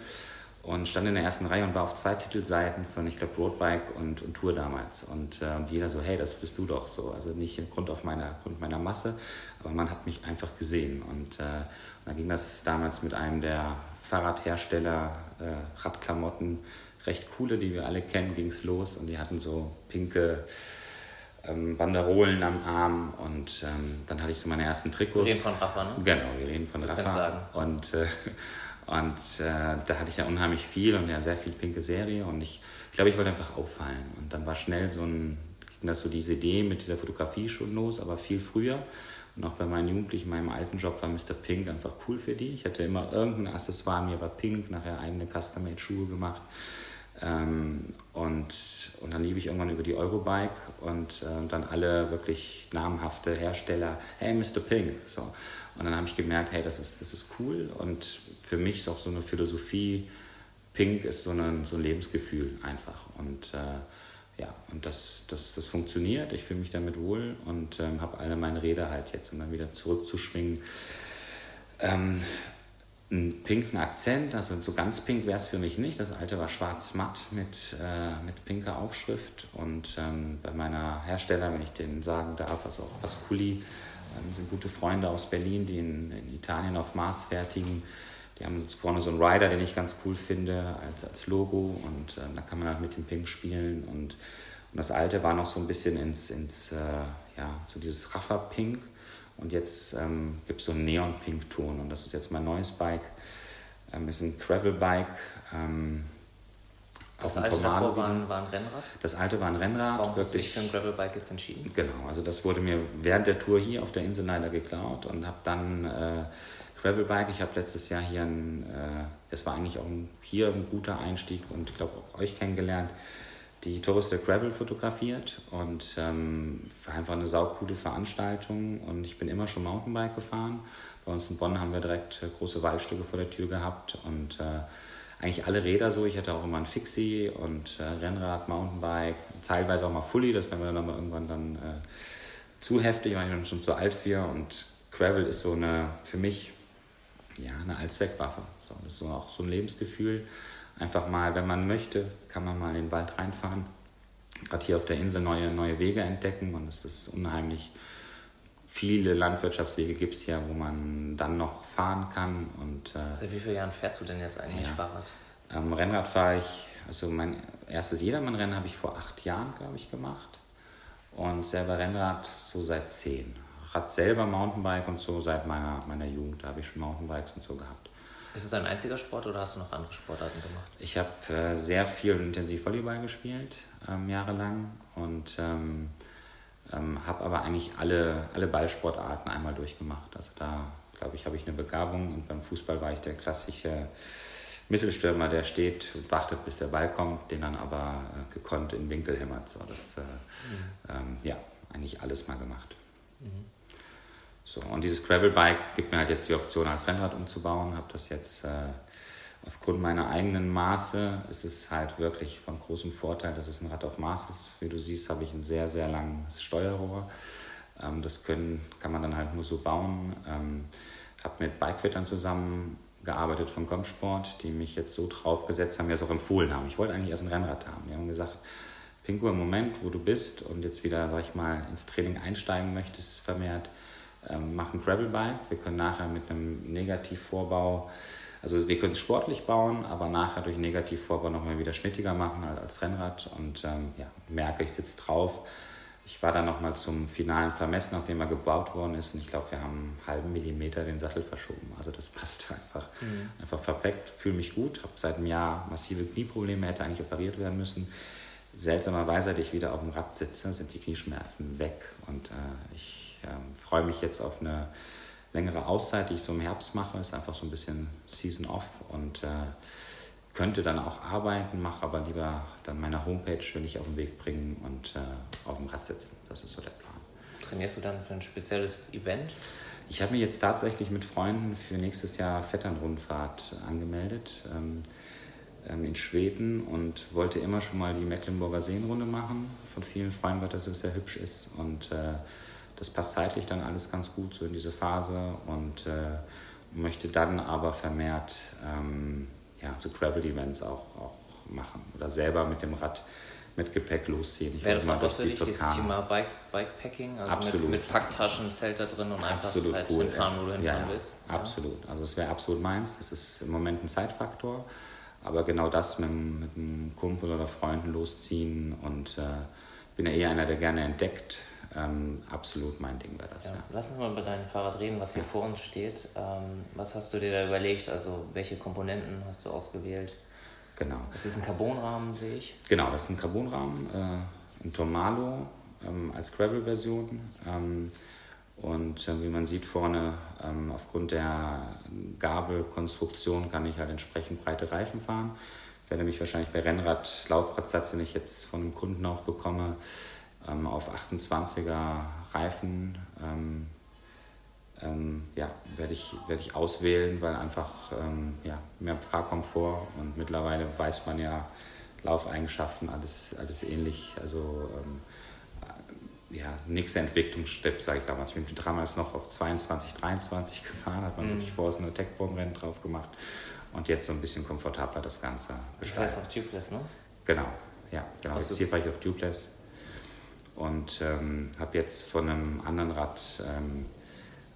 und stand in der ersten Reihe und war auf zwei Titelseiten von, ich glaube, Roadbike und, und Tour damals. Und, äh, und jeder so, hey, das bist du doch so. Also nicht im Grund auf meiner, Grund meiner Masse, aber man hat mich einfach gesehen. Und, äh, und dann ging das damals mit einem der Fahrradhersteller, äh, Radklamotten, recht coole, die wir alle kennen, ging es los. Und die hatten so pinke ähm, Banderolen am Arm und ähm, dann hatte ich so meine ersten Trikots. Wir reden von Rafa, ne? Genau, wir reden von du Rafa. Sagen. Und, äh, und äh, da hatte ich ja unheimlich viel und ja sehr viel pinke Serie und ich glaube, ich wollte einfach auffallen. Und dann war schnell so ein, das so diese Idee mit dieser Fotografie schon los, aber viel früher. Und auch bei meinen Jugendlichen, in meinem alten Job war Mr. Pink einfach cool für die. Ich hatte immer irgendein Accessoire, mir war pink, nachher eigene Custom-Made-Schuhe gemacht. Ähm, und, und dann lief ich irgendwann über die Eurobike und äh, dann alle wirklich namhafte Hersteller, hey Mr. Pink. So. Und dann habe ich gemerkt, hey, das ist, das ist cool. Und für mich ist auch so eine Philosophie, Pink ist so, eine, so ein Lebensgefühl einfach. Und äh, ja, und das, das, das funktioniert. Ich fühle mich damit wohl und ähm, habe alle meine Räder halt jetzt, um dann wieder zurückzuschwingen. Ähm, einen pinken Akzent, also so ganz pink wäre es für mich nicht. Das alte war schwarz-matt mit, äh, mit pinker Aufschrift. Und ähm, bei meiner Hersteller, wenn ich den sagen darf, also auch Pasculi, ähm, sind gute Freunde aus Berlin, die in, in, Italien auf Mars fertigen. Die haben vorne so einen Rider, den ich ganz cool finde, als, als Logo. Und äh, da kann man halt mit dem Pink spielen. Und, und das alte war noch so ein bisschen ins, ins äh, ja, so dieses Raffa-Pink und jetzt ähm, gibt es so einen Neon-Pink-Ton und das ist jetzt mein neues Bike. Ähm, ist ein Gravel-Bike. Ähm, das alte davor war ein, war ein, Rennrad? Das alte war ein Rennrad. Warum wirklich, hast du dich für ein Gravelbike jetzt entschieden? Genau, also das wurde mir während der Tour hier auf der Insel leider geklaut und habe dann äh, Gravelbike. Ich habe letztes Jahr hier ein, äh, das war eigentlich auch ein, hier ein guter Einstieg und ich glaube auch euch kennengelernt die Tourist Gravel fotografiert und ähm, einfach eine saukoole Veranstaltung und ich bin immer schon Mountainbike gefahren. Bei uns in Bonn haben wir direkt äh, große Waldstücke vor der Tür gehabt und äh, eigentlich alle Räder so. Ich hatte auch immer ein Fixie und äh, Rennrad, Mountainbike, teilweise auch mal Fully, das wäre mir dann aber irgendwann dann äh, zu heftig, war ich dann schon zu alt für und Gravel ist so eine, für mich, ja, eine Allzweckwaffe. So, das ist so auch so ein Lebensgefühl einfach mal, wenn man möchte, kann man mal in den Wald reinfahren. Gerade hier auf der Insel neue, neue Wege entdecken und es ist unheimlich viele Landwirtschaftswege gibt es hier, wo man dann noch fahren kann. Und, äh, Seit wie vielen Jahren fährst du denn jetzt eigentlich ja. Fahrrad? Ähm, Rennrad fahre ich, also mein erstes Jedermann-Rennen habe ich vor acht Jahren, glaube ich, gemacht. Und selber Rennrad so seit zehn. Rad selber Mountainbike und so seit meiner, meiner Jugend, da habe ich schon Mountainbikes und so gehabt. Ist es dein einziger Sport oder hast du noch andere Sportarten gemacht? Ich habe äh, sehr viel intensiv Volleyball gespielt, ähm, jahrelang. Und ähm, ähm, habe aber eigentlich alle, alle Ballsportarten einmal durchgemacht. Also da, glaube ich, habe ich eine Begabung. Und beim Fußball war ich der klassische Mittelstürmer, der steht und wartet, bis der Ball kommt, den dann aber äh, gekonnt in den Winkel hämmert. So, das, äh, mhm. ja, eigentlich alles mal gemacht. Mhm. So, und dieses Gravelbike gibt mir halt jetzt die Option, als Rennrad umzubauen. Habe das jetzt äh, aufgrund meiner eigenen Maße, ist es halt wirklich von großem Vorteil, dass es ein Rad auf Maß ist. Wie du siehst, habe ich ein sehr, sehr langes Steuerrohr. Ähm, das können, kann man dann halt nur so bauen. Ähm, habe mit Bikefittern zusammengearbeitet von Comsport, die mich jetzt so draufgesetzt haben, mir das auch empfohlen haben. Ich wollte eigentlich erst ein Rennrad haben. Die haben gesagt, Pinko, im Moment, wo du bist und jetzt wieder, sag ich mal, ins Training einsteigen möchtest, vermehrt, ähm, machen Gravelbike. Wir können nachher mit einem Negativvorbau, also wir können es sportlich bauen, aber nachher durch Negativvorbau nochmal wieder schnittiger machen als Rennrad. Und ähm, ja, merke, ich sitze drauf. Ich war dann nochmal zum finalen Vermessen, nachdem er gebaut worden ist. Und ich glaube, wir haben einen halben Millimeter den Sattel verschoben. Also das passt einfach, mhm. einfach perfekt. Fühle mich gut. Habe seit einem Jahr massive Knieprobleme, hätte eigentlich operiert werden müssen. Seltsamerweise, seit ich wieder auf dem Rad sitze, sind die Knieschmerzen weg. Und äh, ich ähm, freue mich jetzt auf eine längere Auszeit, die ich so im Herbst mache. Ist einfach so ein bisschen Season off und äh, könnte dann auch arbeiten, mache aber lieber dann meine Homepage ich auf den Weg bringen und äh, auf dem Rad sitzen. Das ist so der Plan. Trainierst du dann für ein spezielles Event? Ich habe mich jetzt tatsächlich mit Freunden für nächstes Jahr Vetternrundfahrt angemeldet ähm, ähm, in Schweden und wollte immer schon mal die Mecklenburger Seenrunde machen. Von vielen Freunden weil das sehr hübsch ist und äh, das passt zeitlich dann alles ganz gut so in diese Phase und äh, möchte dann aber vermehrt ähm, ja, so Gravel-Events auch, auch machen oder selber mit dem Rad mit Gepäck losziehen. Ich Wäre das mal durch die Toskana. Thema Bike, Bikepacking? Also absolut. Mit, mit Packtaschen, Zelt da drin und einfach absolut halt cool, hinfahren, wo du hinfahren ja, willst? Ja. Absolut. Also es wäre absolut meins. Das ist im Moment ein Zeitfaktor. Aber genau das mit, mit einem Kumpel oder Freunden losziehen und äh, bin ja eher einer, der gerne entdeckt ähm, absolut mein Ding wäre das. Ja. Ja. Lass uns mal über dein Fahrrad reden, was hier vor uns steht. Ähm, was hast du dir da überlegt? Also welche Komponenten hast du ausgewählt? Genau. Das ist ein Carbonrahmen, sehe ich. Genau, das ist ein Carbonrahmen, äh, ein Tomalo ähm, als Gravel-Version. Ähm, und äh, wie man sieht vorne, ähm, aufgrund der Gabelkonstruktion kann ich halt entsprechend breite Reifen fahren. Ich werde mich wahrscheinlich bei Rennrad, Laufradsatz, den ich jetzt von einem Kunden auch bekomme, ähm, auf 28er Reifen ähm, ähm, ja, werde ich, werd ich auswählen, weil einfach ähm, ja, mehr Fahrkomfort und mittlerweile weiß man ja Laufeigenschaften, alles, alles ähnlich. Also ähm, äh, ja, nächster Entwicklungsschritt, sage ich damals. Ich bin damals noch auf 22, 23 gefahren, hat man mhm. wirklich vorher so eine Tech-Formrennen drauf gemacht und jetzt so ein bisschen komfortabler das Ganze. Ich weiß auch Tubeless, ne? Genau, ja, genau. Jetzt hier fahre ich auf Tubeless und ähm, habe jetzt von einem anderen Rad ähm,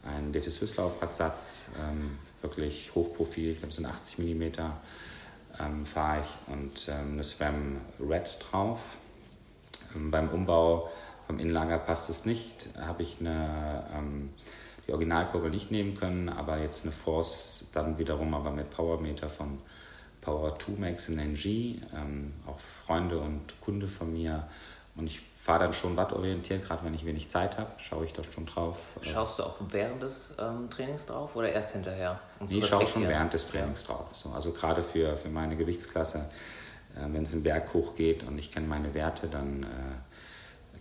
einen DT Swiss Laufradsatz, ähm, wirklich Hochprofil, ich glaube es sind 80 mm, ähm, fahre ich und ähm, eine SRAM Red drauf. Ähm, beim Umbau vom Innenlager passt es nicht, habe ich eine, ähm, die Originalkurbel nicht nehmen können, aber jetzt eine Force dann wiederum aber mit Powermeter von Power 2 Max in NG, auch Freunde und Kunde von mir und ich fahre dann schon wattorientiert, gerade wenn ich wenig Zeit habe, schaue ich da schon drauf. Schaust du auch während des ähm, Trainings drauf oder erst hinterher? Um ich schaue schon während des Trainings ja. drauf. So, also gerade für, für meine Gewichtsklasse, äh, wenn es einen Berg hoch geht und ich kenne meine Werte, dann äh,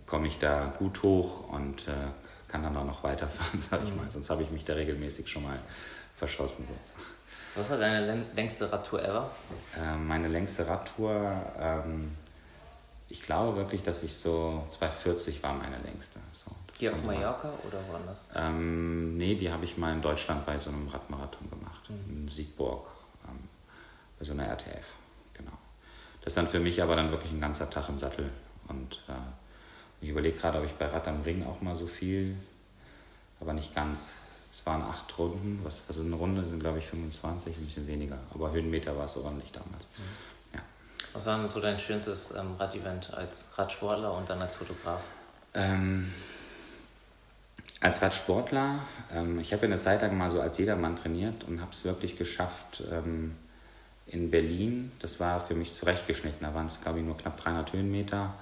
komme ich da gut hoch und äh, kann dann auch noch weiterfahren, sage ich mhm. mal. Sonst habe ich mich da regelmäßig schon mal verschossen. So. Was war deine längste Radtour ever? Äh, meine längste Radtour ähm, ich glaube wirklich, dass ich so 240 war meine längste. So, Hier auf Mallorca oder woanders? Ähm, nee, die habe ich mal in Deutschland bei so einem Radmarathon gemacht. Mhm. In Siegburg. Ähm, bei so einer RTF. Genau. Das ist dann für mich aber dann wirklich ein ganzer Tag im Sattel. Und äh, ich überlege gerade, ob ich bei Rad am Ring auch mal so viel, aber nicht ganz. Es waren acht Runden, was, also eine Runde sind glaube ich 25, ein bisschen weniger. Aber Höhenmeter war es ordentlich damals. Mhm. Was war denn so dein schönstes ähm, Radevent als Radsportler und dann als Fotograf? Ähm, als Radsportler, ähm, ich habe ja eine Zeit lang mal so als Jedermann trainiert und habe es wirklich geschafft ähm, in Berlin. Das war für mich zurechtgeschnitten. Da waren es, glaube ich, nur knapp 300 Höhenmeter.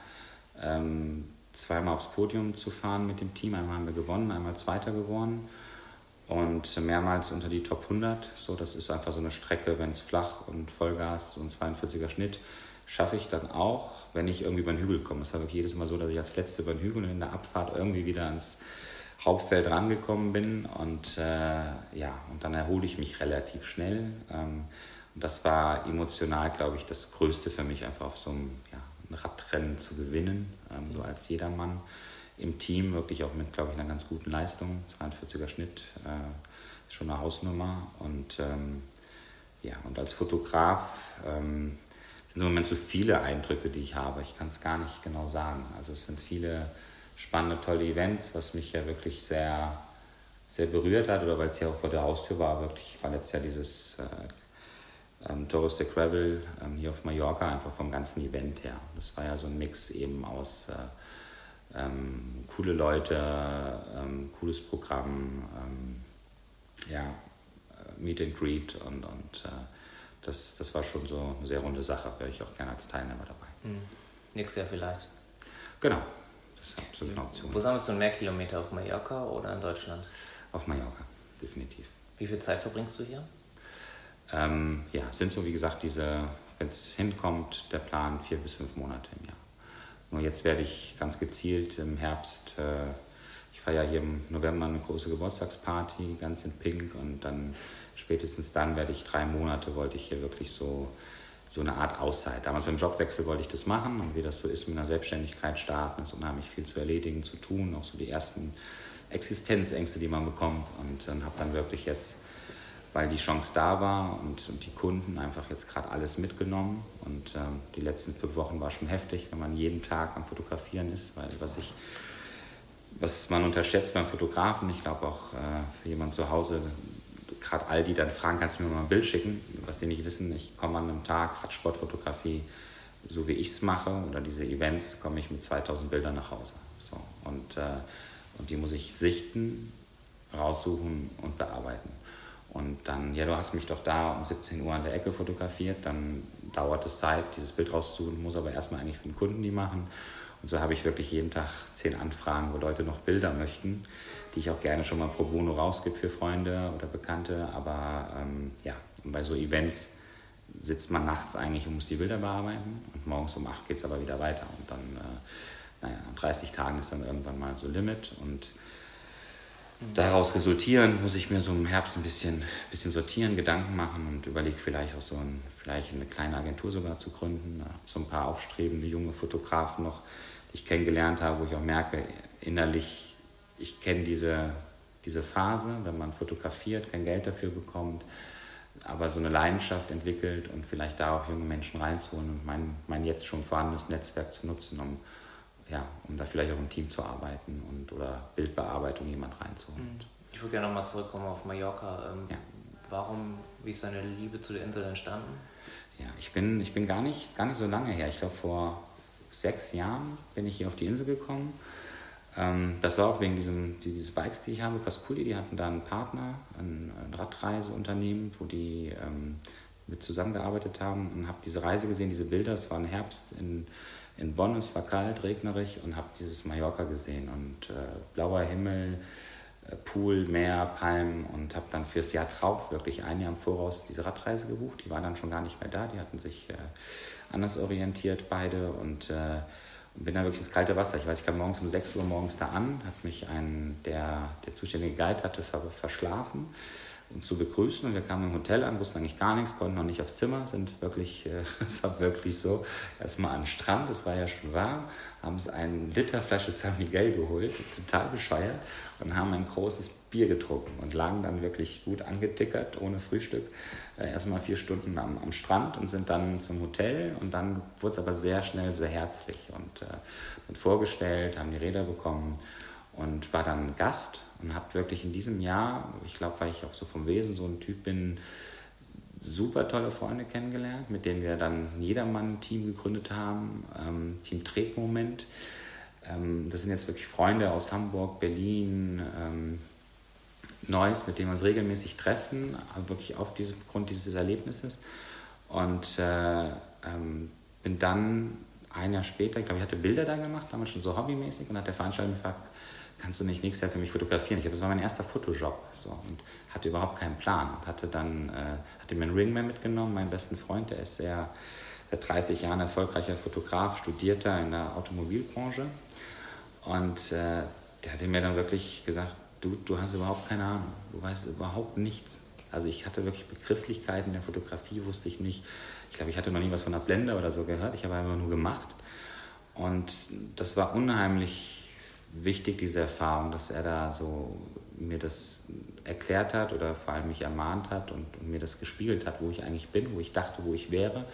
Ähm, zweimal aufs Podium zu fahren mit dem Team. Einmal haben wir gewonnen, einmal Zweiter geworden und mehrmals unter die Top 100. So, das ist einfach so eine Strecke, wenn es flach und Vollgas, so ein 42er Schnitt, schaffe ich dann auch, wenn ich irgendwie über den Hügel komme. Es war wirklich jedes Mal so, dass ich als Letzte über den Hügel und in der Abfahrt irgendwie wieder ans Hauptfeld rangekommen bin und äh, ja, und dann erhole ich mich relativ schnell. Ähm, und das war emotional, glaube ich, das Größte für mich, einfach auf so einem ja, ein Radrennen zu gewinnen, ähm, so als Jedermann im Team wirklich auch mit, glaube ich, einer ganz guten Leistung. 42er Schnitt äh, schon eine Hausnummer. Und ähm, ja, und als Fotograf ähm, sind im Moment so viele Eindrücke, die ich habe. Ich kann es gar nicht genau sagen. Also es sind viele spannende, tolle Events, was mich ja wirklich sehr sehr berührt hat oder weil es ja auch vor der Haustür war. Wirklich war letztes Jahr dieses äh, ähm, Torres de Gravel ähm, hier auf Mallorca einfach vom ganzen Event her. Das war ja so ein Mix eben aus äh, ähm, coole Leute, ähm, cooles Programm, ähm, ja, äh, Meet and Greet und, und äh, das, das war schon so eine sehr runde Sache. Wäre ich auch gerne als Teilnehmer dabei. Mhm. Nächstes Jahr vielleicht. Genau, das ist absolut eine Option. Wo sammelst du mehr Kilometer? Auf Mallorca oder in Deutschland? Auf Mallorca, definitiv. Wie viel Zeit verbringst du hier? Ähm, ja, sind so wie gesagt diese, wenn es hinkommt, der Plan vier bis fünf Monate im Jahr. Nur jetzt werde ich ganz gezielt im Herbst, äh, ich feiere ja hier im November eine große Geburtstagsparty, ganz in Pink und dann spätestens dann werde ich drei Monate, wollte ich hier wirklich so, so eine Art Auszeit. Damals beim Jobwechsel wollte ich das machen und wie das so ist mit einer Selbstständigkeit starten, ist unheimlich viel zu erledigen, zu tun, auch so die ersten Existenzängste, die man bekommt und dann habe dann wirklich jetzt weil die Chance da war und, und die Kunden einfach jetzt gerade alles mitgenommen. Und ähm, die letzten fünf Wochen war schon heftig, wenn man jeden Tag am Fotografieren ist, weil was ich, was man unterschätzt beim Fotografen, ich glaube auch äh, für jemanden zu Hause, gerade all die dann fragen, kannst du mir mal ein Bild schicken, was die nicht wissen, ich komme an einem Tag, Radsportfotografie, so wie ich es mache oder diese Events, komme ich mit 2000 Bildern nach Hause. So. Und, äh, und die muss ich sichten, raussuchen und bearbeiten. Und dann, ja, du hast mich doch da um 17 Uhr an der Ecke fotografiert, dann dauert es Zeit, dieses Bild rauszusuchen, muss aber erstmal eigentlich für den Kunden die machen. Und so habe ich wirklich jeden Tag zehn Anfragen, wo Leute noch Bilder möchten, die ich auch gerne schon mal pro bono rausgebe für Freunde oder Bekannte. Aber ähm, ja, und bei so Events sitzt man nachts eigentlich und muss die Bilder bearbeiten und morgens um 8 geht es aber wieder weiter. Und dann, äh, naja, 30 Tagen ist dann irgendwann mal so Limit und daraus resultieren, muss ich mir so im Herbst ein bisschen, bisschen sortieren, Gedanken machen und überlege vielleicht auch so ein, vielleicht eine kleine Agentur sogar zu gründen. So ein paar aufstrebende junge Fotografen noch, die ich kennengelernt habe, wo ich auch merke, innerlich, ich kenne diese, diese Phase, wenn man fotografiert, kein Geld dafür bekommt, aber so eine Leidenschaft entwickelt und vielleicht da auch junge Menschen reinzuholen und mein, mein jetzt schon vorhandenes Netzwerk zu nutzen, um ja, um da vielleicht auch im Team zu arbeiten und oder Bildbearbeitung jemand reinzuholen. Mhm. Ich würde gerne nochmal zurückkommen auf Mallorca. Ähm, ja. Warum, wie ist deine Liebe zu der Insel entstanden? Ja, ich bin, ich bin gar, nicht, gar nicht so lange her. Ich glaube, vor sechs Jahren bin ich hier auf die Insel gekommen. Ähm, das war auch wegen diesem, diese Bikes, die ich habe, Pasculi, die hatten da einen Partner, ein, ein Radreiseunternehmen, wo die ähm, mit zusammengearbeitet haben und habe diese Reise gesehen, diese Bilder. Es war ein Herbst in in Bonn, es war kalt, regnerig und habe dieses Mallorca gesehen und äh, blauer Himmel, äh, Pool, Meer, Palmen und habe dann fürs Jahr drauf wirklich ein Jahr im Voraus diese Radreise gebucht. Die war dann schon gar nicht mehr da, die hatten sich äh, anders orientiert beide und, äh, bin dann wirklich ins kalte Wasser. Ich weiß, ich kam morgens um 6 Uhr morgens da an, hat mich ein, der, der zuständige Guide hatte ver verschlafen uns zu begrüßen. Und wir kamen im Hotel an, wussten eigentlich gar nichts, konnten noch nicht aufs Zimmer, sind wirklich, äh, es war wirklich so, erstmal an den Strand, es war ja schon warm, haben uns eine Literflasche San Miguel geholt, total bescheuert, und haben ein großes Bier getrunken und lagen dann wirklich gut angetickert, ohne Frühstück, äh, erstmal vier Stunden am, am Strand und sind dann zum Hotel. Und dann wurde es aber sehr schnell sehr herzlich. Und äh, vorgestellt, haben die Räder bekommen und war dann Gast und habe wirklich in diesem Jahr, ich glaube, weil ich auch so vom Wesen so ein Typ bin, super tolle Freunde kennengelernt, mit denen wir dann ein Jedermann-Team gegründet haben, ähm, Team Tretmoment. Ähm, das sind jetzt wirklich Freunde aus Hamburg, Berlin, ähm, Neuss, mit denen wir uns regelmäßig treffen, wirklich auf diesem Grund dieses Erlebnisses. Und äh, ähm, bin dann ein Jahr später, ich glaube, ich hatte Bilder da gemacht, damals schon so hobbymäßig, und hat der Veranstalter gefragt, kannst du nicht nächstes Jahr für mich fotografieren? Ich habe, das war mein erster Fotojob so, und hatte überhaupt keinen Plan. Hatte dann, äh, hatte mir einen Ringman mitgenommen, meinen besten Freund, der ist sehr, seit 30 Jahren erfolgreicher Fotograf, studierter in der Automobilbranche. Und äh, der hatte mir dann wirklich gesagt, du, du hast überhaupt keine Ahnung, du weißt überhaupt nichts. Also ich hatte wirklich Begrifflichkeiten der Fotografie, wusste ich nicht. Ich glaube, ich hatte noch nie was von einer Blende oder so gehört, ich habe einfach nur gemacht. Und das war unheimlich wichtig, diese Erfahrung, dass er da so mir das erklärt hat oder vor allem mich ermahnt hat und, und, mir das gespiegelt hat, wo ich eigentlich bin, wo ich dachte, wo ich wäre.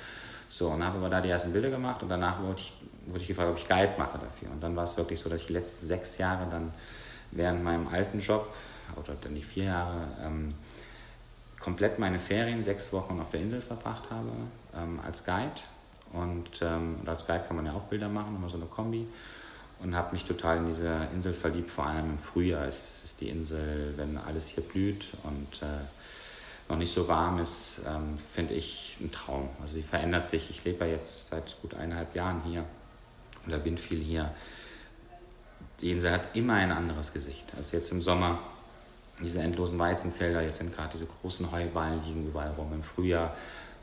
So, und dann habe aber da die ersten Bilder gemacht und danach wurde ich, wurde ich gefragt, ob ich Guide mache dafür. Und dann war es wirklich so, dass ich die letzten sechs Jahre dann während meinem alten Job oder dann die vier Jahre ähm, komplett meine Ferien sechs Wochen auf der Insel verbracht habe ähm, als Guide. Und, ähm, und, als Guide kann man ja auch Bilder machen, immer so eine Kombi. Und habe mich total in diese Insel verliebt, vor allem im Frühjahr. Es ist die Insel, wenn alles hier blüht und äh, noch nicht so warm ist, ähm, finde ich ein Traum. Also sie verändert sich. Ich lebe ja jetzt seit gut eineinhalb Jahren hier oder bin viel hier. Die Insel hat immer ein anderes Gesicht. Also jetzt im Sommer diese endlosen Weizenfelder, jetzt sind gerade diese großen Heuballen liegen überall rum. Im Frühjahr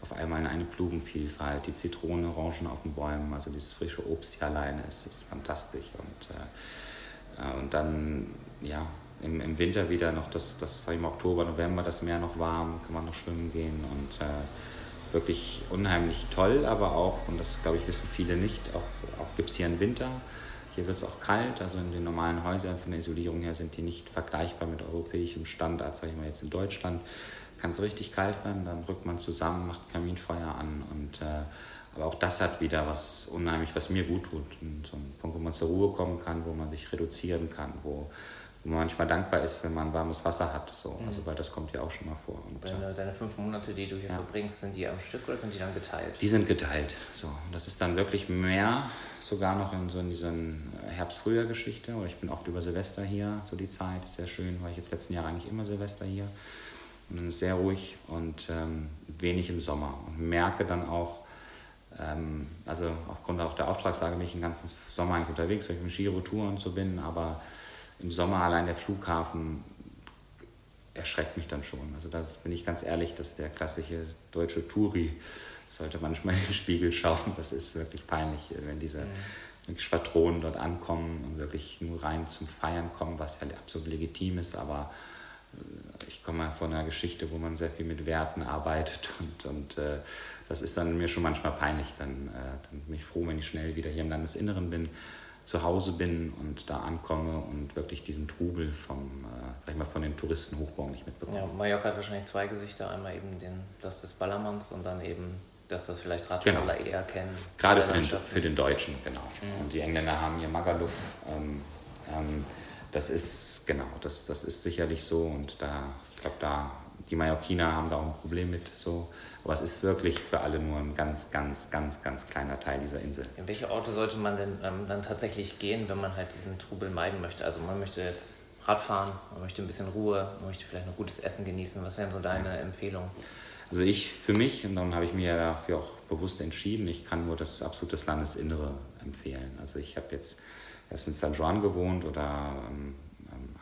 auf einmal eine Blumenvielfalt, die Zitronen, Orangen auf den Bäumen, also dieses frische Obst hier alleine ist, ist fantastisch. Und, äh, und dann, ja, im, im Winter wieder noch das, das sag ich mal, Oktober, November, das Meer noch warm, kann man noch schwimmen gehen und äh, wirklich unheimlich toll, aber auch, und das glaube ich wissen viele nicht, auch, auch gibt es hier einen Winter. Hier wird es auch kalt, also in den normalen Häusern von der Isolierung her sind die nicht vergleichbar mit europäischem Standard, sage ich mal jetzt in Deutschland. Kann es richtig kalt werden, dann rückt man zusammen, macht Kaminfeuer an und äh, aber auch das hat wieder was unheimlich, was mir gut tut. Und so ein Punkt, wo man zur Ruhe kommen kann, wo man sich reduzieren kann, wo, wo man manchmal dankbar ist, wenn man warmes Wasser hat. So. Mhm. Also, weil das kommt ja auch schon mal vor. Und, deine, deine, fünf Monate, die du hier ja. verbringst, sind die am Stück oder sind die dann geteilt? Die sind geteilt. So. Das ist dann wirklich mehr, sogar noch in so in diesen Herbst-Frühjahr-Geschichte. Ich bin oft über Silvester hier, so die Zeit. Ist sehr schön, weil ich jetzt letzten Jahr eigentlich immer Silvester hier. Und dann ist es sehr ruhig und ähm, wenig im Sommer. Und merke dann auch, ähm, also aufgrund auch der Auftragslage bin ich den ganzen Sommer eigentlich unterwegs, weil ich mit Giro-Tour und so bin, aber im Sommer allein der Flughafen erschreckt mich dann schon. Also da bin ich ganz ehrlich, dass der klassische deutsche Touri sollte manchmal in den Spiegel schauen. Das ist wirklich peinlich, wenn diese mhm. Schwadronen dort ankommen und wirklich nur rein zum Feiern kommen, was ja absolut legitim ist. Aber äh, ich komme von einer Geschichte, wo man sehr viel mit Werten arbeitet und, und äh, das ist dann mir schon manchmal peinlich. Dann, äh, dann bin ich froh, wenn ich schnell wieder hier im Landesinneren bin zu Hause bin und da ankomme und wirklich diesen Trubel vom, äh, sag ich mal, von den Touristenhochbau nicht mitbekomme. Ja, Mallorca hat wahrscheinlich zwei Gesichter. Einmal eben den, das des Ballermanns und dann eben das, was vielleicht Radsportler genau. eher kennen. Gerade für den, für den Deutschen, genau. Mhm. Und die Engländer haben hier Magaluf. Ähm, ähm, das ist, genau, das, das ist sicherlich so und da, ich glaube, da, die Mallorquiner haben da auch ein Problem mit, so aber es ist wirklich für alle nur ein ganz, ganz, ganz, ganz kleiner Teil dieser Insel. In welche Orte sollte man denn ähm, dann tatsächlich gehen, wenn man halt diesen Trubel meiden möchte? Also man möchte jetzt Radfahren, man möchte ein bisschen Ruhe, man möchte vielleicht noch gutes Essen genießen. Was wären so deine Empfehlungen? Also ich für mich, und darum habe ich mir ja dafür auch bewusst entschieden, ich kann nur das absolute Landesinnere empfehlen. Also ich habe jetzt erst in San Juan gewohnt oder ähm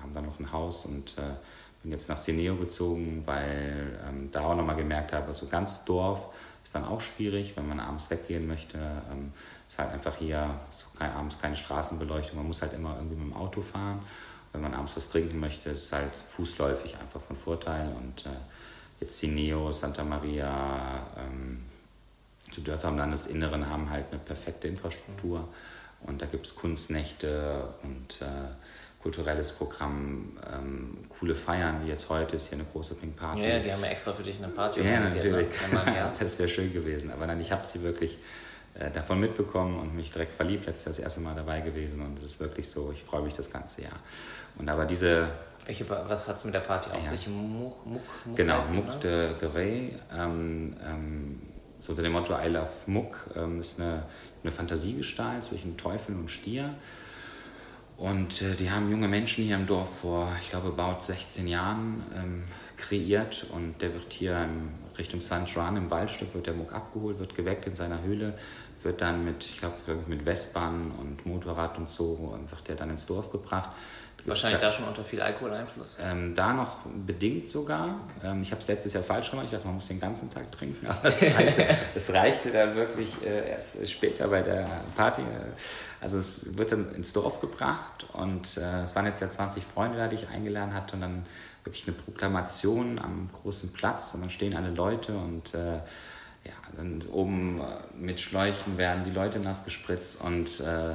haben da noch ein Haus und äh, bin jetzt nach Seneo gezogen, weil ähm, da auch nochmal gemerkt habe, so ganz Dorf ist dann auch schwierig, wenn man abends weggehen möchte. Ähm, ist halt einfach hier so kein, abends keine Straßenbeleuchtung, man muss halt immer irgendwie mit dem Auto fahren. Wenn man abends was trinken möchte, ist es halt fußläufig einfach von Vorteil. Und äh, jetzt Sineo, Santa Maria, ähm, so Dörfer im Landesinneren haben halt eine perfekte Infrastruktur. Und da gibt es Kunstnächte und äh, kulturelles Programm, ähm, coole Feiern, wie jetzt heute ist hier eine große Pink Party. Ja, die haben ja extra für dich eine Party Ja, ne? natürlich. Ne? das wäre schön gewesen. Aber nein, ich habe sie wirklich äh, davon mitbekommen und mich direkt verliebt. Letztes Jahr das erste Mal dabei gewesen und es ist wirklich so, ich freue mich das ganze Jahr. Und aber diese... Welche, was hat es mit der Party auf ja. sich? Muck, Muck, Muck genau, Muck de, de Rey. Ähm, ähm, so unter dem Motto I love Muck. Ähm, ist eine, eine Fantasiegestalt zwischen Teufel und Stier. Und äh, die haben junge Menschen hier im Dorf vor, ich glaube, about 16 Jahren ähm, kreiert. Und der wird hier in Richtung San Juan im Waldstück, wird der Muck abgeholt, wird geweckt in seiner Höhle, wird dann mit, ich glaube, mit Westbahn und Motorrad und so, wird der dann ins Dorf gebracht. Wahrscheinlich da schon unter viel Alkoholeinfluss? Ähm, da noch bedingt sogar. Ähm, ich habe es letztes Jahr falsch gemacht. Ich dachte, man muss den ganzen Tag trinken. Aber das reichte, das reichte dann wirklich äh, erst später bei der Party. Also es wird dann ins Dorf gebracht und äh, es waren jetzt ja 20 Freunde die ich eingeladen hatte und dann wirklich eine Proklamation am großen Platz und dann stehen alle Leute und äh, ja, dann oben äh, mit Schläuchen werden die Leute nass gespritzt und äh,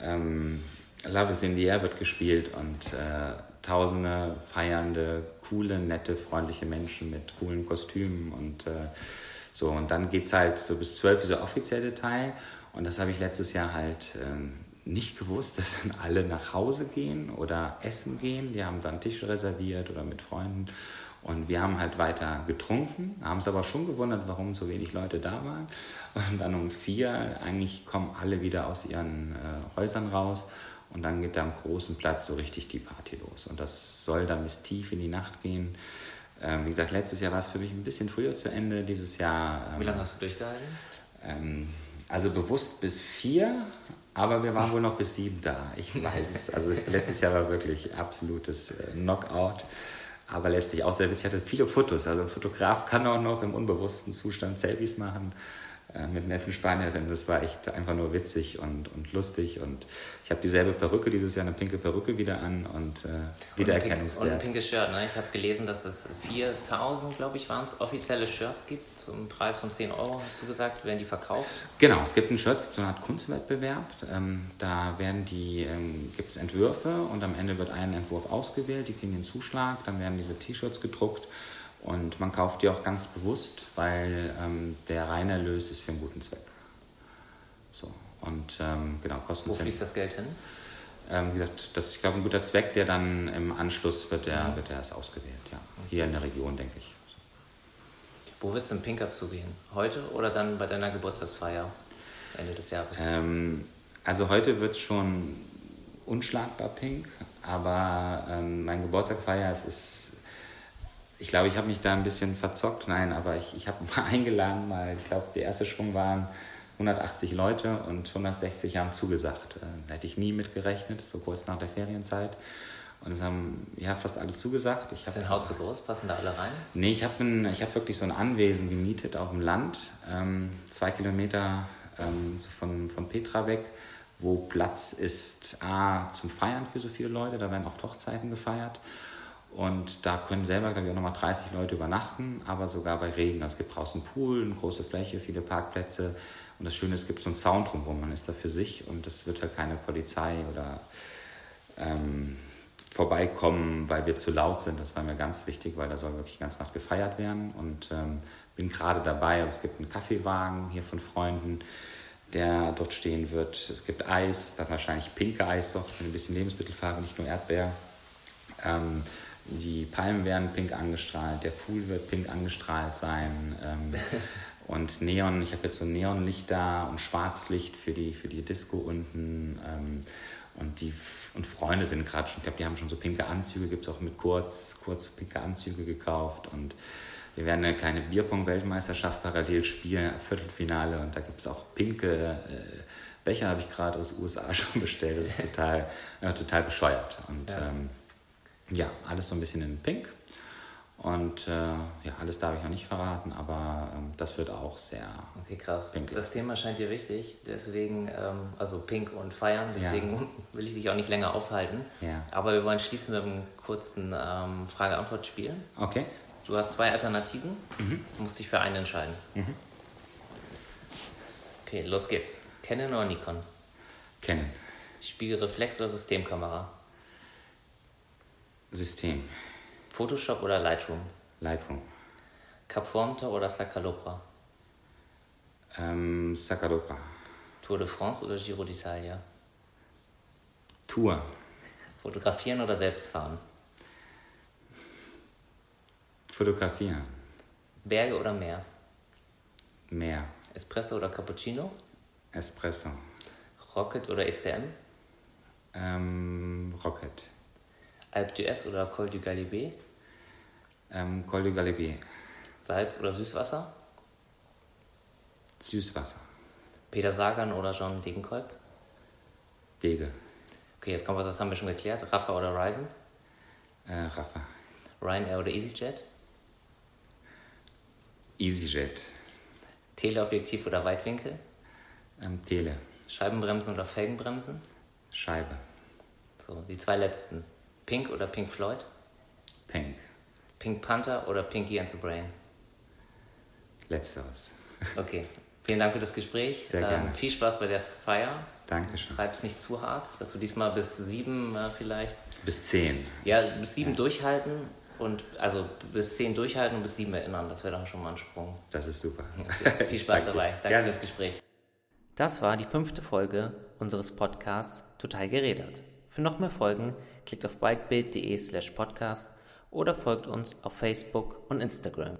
ähm, Love is in the Air wird gespielt und äh, tausende feiernde, coole, nette, freundliche Menschen mit coolen Kostümen und äh, so. Und dann geht es halt so bis zwölf, dieser offizielle Teil. Und das habe ich letztes Jahr halt ähm, nicht gewusst, dass dann alle nach Hause gehen oder essen gehen. Die haben dann Tische reserviert oder mit Freunden. Und wir haben halt weiter getrunken, haben es aber schon gewundert, warum so wenig Leute da waren. Und dann um vier, eigentlich kommen alle wieder aus ihren äh, Häusern raus. Und dann geht da am großen Platz so richtig die Party los. Und das soll dann bis tief in die Nacht gehen. Ähm, wie gesagt, letztes Jahr war es für mich ein bisschen früher zu Ende. Dieses Jahr. Ähm, wie lange hast du durchgehalten? Ähm, also bewusst bis vier, aber wir waren wohl noch bis sieben da. Ich weiß es. Also letztes Jahr war wirklich absolutes äh, Knockout. Aber letztlich auch sehr witzig. Ich hatte viele Fotos. Also ein Fotograf kann auch noch im unbewussten Zustand Selfies machen. Äh, mit netten Spanierinnen. Das war echt einfach nur witzig und, und lustig. Und ich habe dieselbe Perücke dieses Jahr, eine pinke Perücke wieder an und äh, Wiedererkennungswert. Und ein pinkes Shirt. Ne? Ich habe gelesen, dass es 4000, glaube ich, waren es, offizielle Shirts gibt. Zum Preis von 10 Euro, hast du gesagt, werden die verkauft? Genau, es gibt ein Shirt, es gibt so eine Art Kunstwettbewerb. Ähm, da werden die, ähm, gibt es Entwürfe und am Ende wird ein Entwurf ausgewählt. Die kriegen den Zuschlag, dann werden diese T-Shirts gedruckt und man kauft die auch ganz bewusst, weil ähm, der reine Erlös ist für einen guten Zweck. So, und ähm, genau, kosten Wo fließt das Geld hin? Ähm, wie gesagt, das ist, ich glaube, ein guter Zweck, der dann im Anschluss wird der, mhm. wird der erst ausgewählt, ja. Hier in der Region, denke ich. Wo wirst du im Pinker zugehen? Heute oder dann bei deiner Geburtstagsfeier Ende des Jahres? Ähm, also heute wird es schon unschlagbar pink, aber ähm, mein Geburtstagsfeier, es ist ich glaube, ich habe mich da ein bisschen verzockt. Nein, aber ich, ich habe mal eingeladen, weil ich glaube, der erste Schwung waren 180 Leute und 160 haben zugesagt. Äh, da hätte ich nie mit gerechnet, so kurz nach der Ferienzeit. Und es haben ja fast alle zugesagt. Ich ist dein Haus so groß? Passen da alle rein? Nee, ich habe hab wirklich so ein Anwesen gemietet auf dem Land, ähm, zwei Kilometer ähm, von, von Petra weg, wo Platz ist A, zum Feiern für so viele Leute. Da werden oft Hochzeiten gefeiert. Und da können selber, glaube ich, auch nochmal 30 Leute übernachten, aber sogar bei Regen. Also es gibt draußen Pool, eine große Fläche, viele Parkplätze. Und das Schöne ist, es gibt so einen Zaun drumherum. Man ist da für sich und es wird halt keine Polizei oder ähm, vorbeikommen, weil wir zu laut sind. Das war mir ganz wichtig, weil da soll wirklich ganz Nacht gefeiert werden. Und ähm, bin gerade dabei. Also es gibt einen Kaffeewagen hier von Freunden, der dort stehen wird. Es gibt Eis, dann wahrscheinlich pinke Eissorte, ein bisschen Lebensmittelfarbe, nicht nur Erdbeer. Ähm, die Palmen werden pink angestrahlt, der Pool wird pink angestrahlt sein. Ähm, und Neon, ich habe jetzt so Neonlicht da und Schwarzlicht für die, für die Disco unten. Ähm, und die und Freunde sind gerade schon, ich glaube, die haben schon so pinke Anzüge, gibt es auch mit kurz, kurz pinke Anzüge gekauft. Und wir werden eine kleine Bierpong-Weltmeisterschaft parallel spielen, Viertelfinale. Und da gibt es auch pinke äh, Becher, habe ich gerade aus den USA schon bestellt. Das ist total, äh, total bescheuert. Und ja. ähm, ja, alles so ein bisschen in Pink. Und äh, ja, alles darf ich noch nicht verraten, aber ähm, das wird auch sehr. Okay, krass. Pinkig. Das Thema scheint dir wichtig, deswegen, ähm, also Pink und Feiern, deswegen ja. will ich dich auch nicht länger aufhalten. Ja. Aber wir wollen schließen mit einem kurzen ähm, Frage-Antwort-Spiel. Okay. Du hast zwei Alternativen, mhm. du musst dich für eine entscheiden. Mhm. Okay, los geht's. Canon oder Nikon? Canon. Spiegelreflex oder Systemkamera? System. Photoshop oder Lightroom? Lightroom. Capformta oder Sacalopra? Ähm, Sacalopra. Tour de France oder Giro d'Italia? Tour. Fotografieren oder selbst fahren? Fotografieren. Berge oder Meer? Meer. Espresso oder Cappuccino? Espresso. Rocket oder ECM? Ähm, Rocket. Alpe d'Huez oder Col du Galibé? Ähm, Col du Galibé. Salz- oder Süßwasser? Süßwasser. Peter Sagan oder John Degenkolb? Dege. Okay, jetzt kommt was, das haben wir schon geklärt. Rafa oder Ryzen? Äh, Rafa. Ryanair oder EasyJet? EasyJet. Teleobjektiv oder Weitwinkel? Ähm, Tele. Scheibenbremsen oder Felgenbremsen? Scheibe. So, die zwei letzten. Pink oder Pink Floyd? Pink. Pink Panther oder Pinky and the Brain? Letzteres. Okay. Vielen Dank für das Gespräch. Sehr gerne. Ähm, viel Spaß bei der Feier. Dankeschön. Treib's nicht zu hart, dass du diesmal bis sieben äh, vielleicht. Bis zehn. Ja, bis sieben ja. durchhalten und also bis zehn durchhalten und bis sieben erinnern. Das wäre doch schon mal ein Sprung. Das ist super. Okay. Viel Spaß dabei. Danke gerne. fürs Gespräch. Das war die fünfte Folge unseres Podcasts Total gerädert. Für noch mehr Folgen klickt auf bytebild.de slash podcast oder folgt uns auf Facebook und Instagram.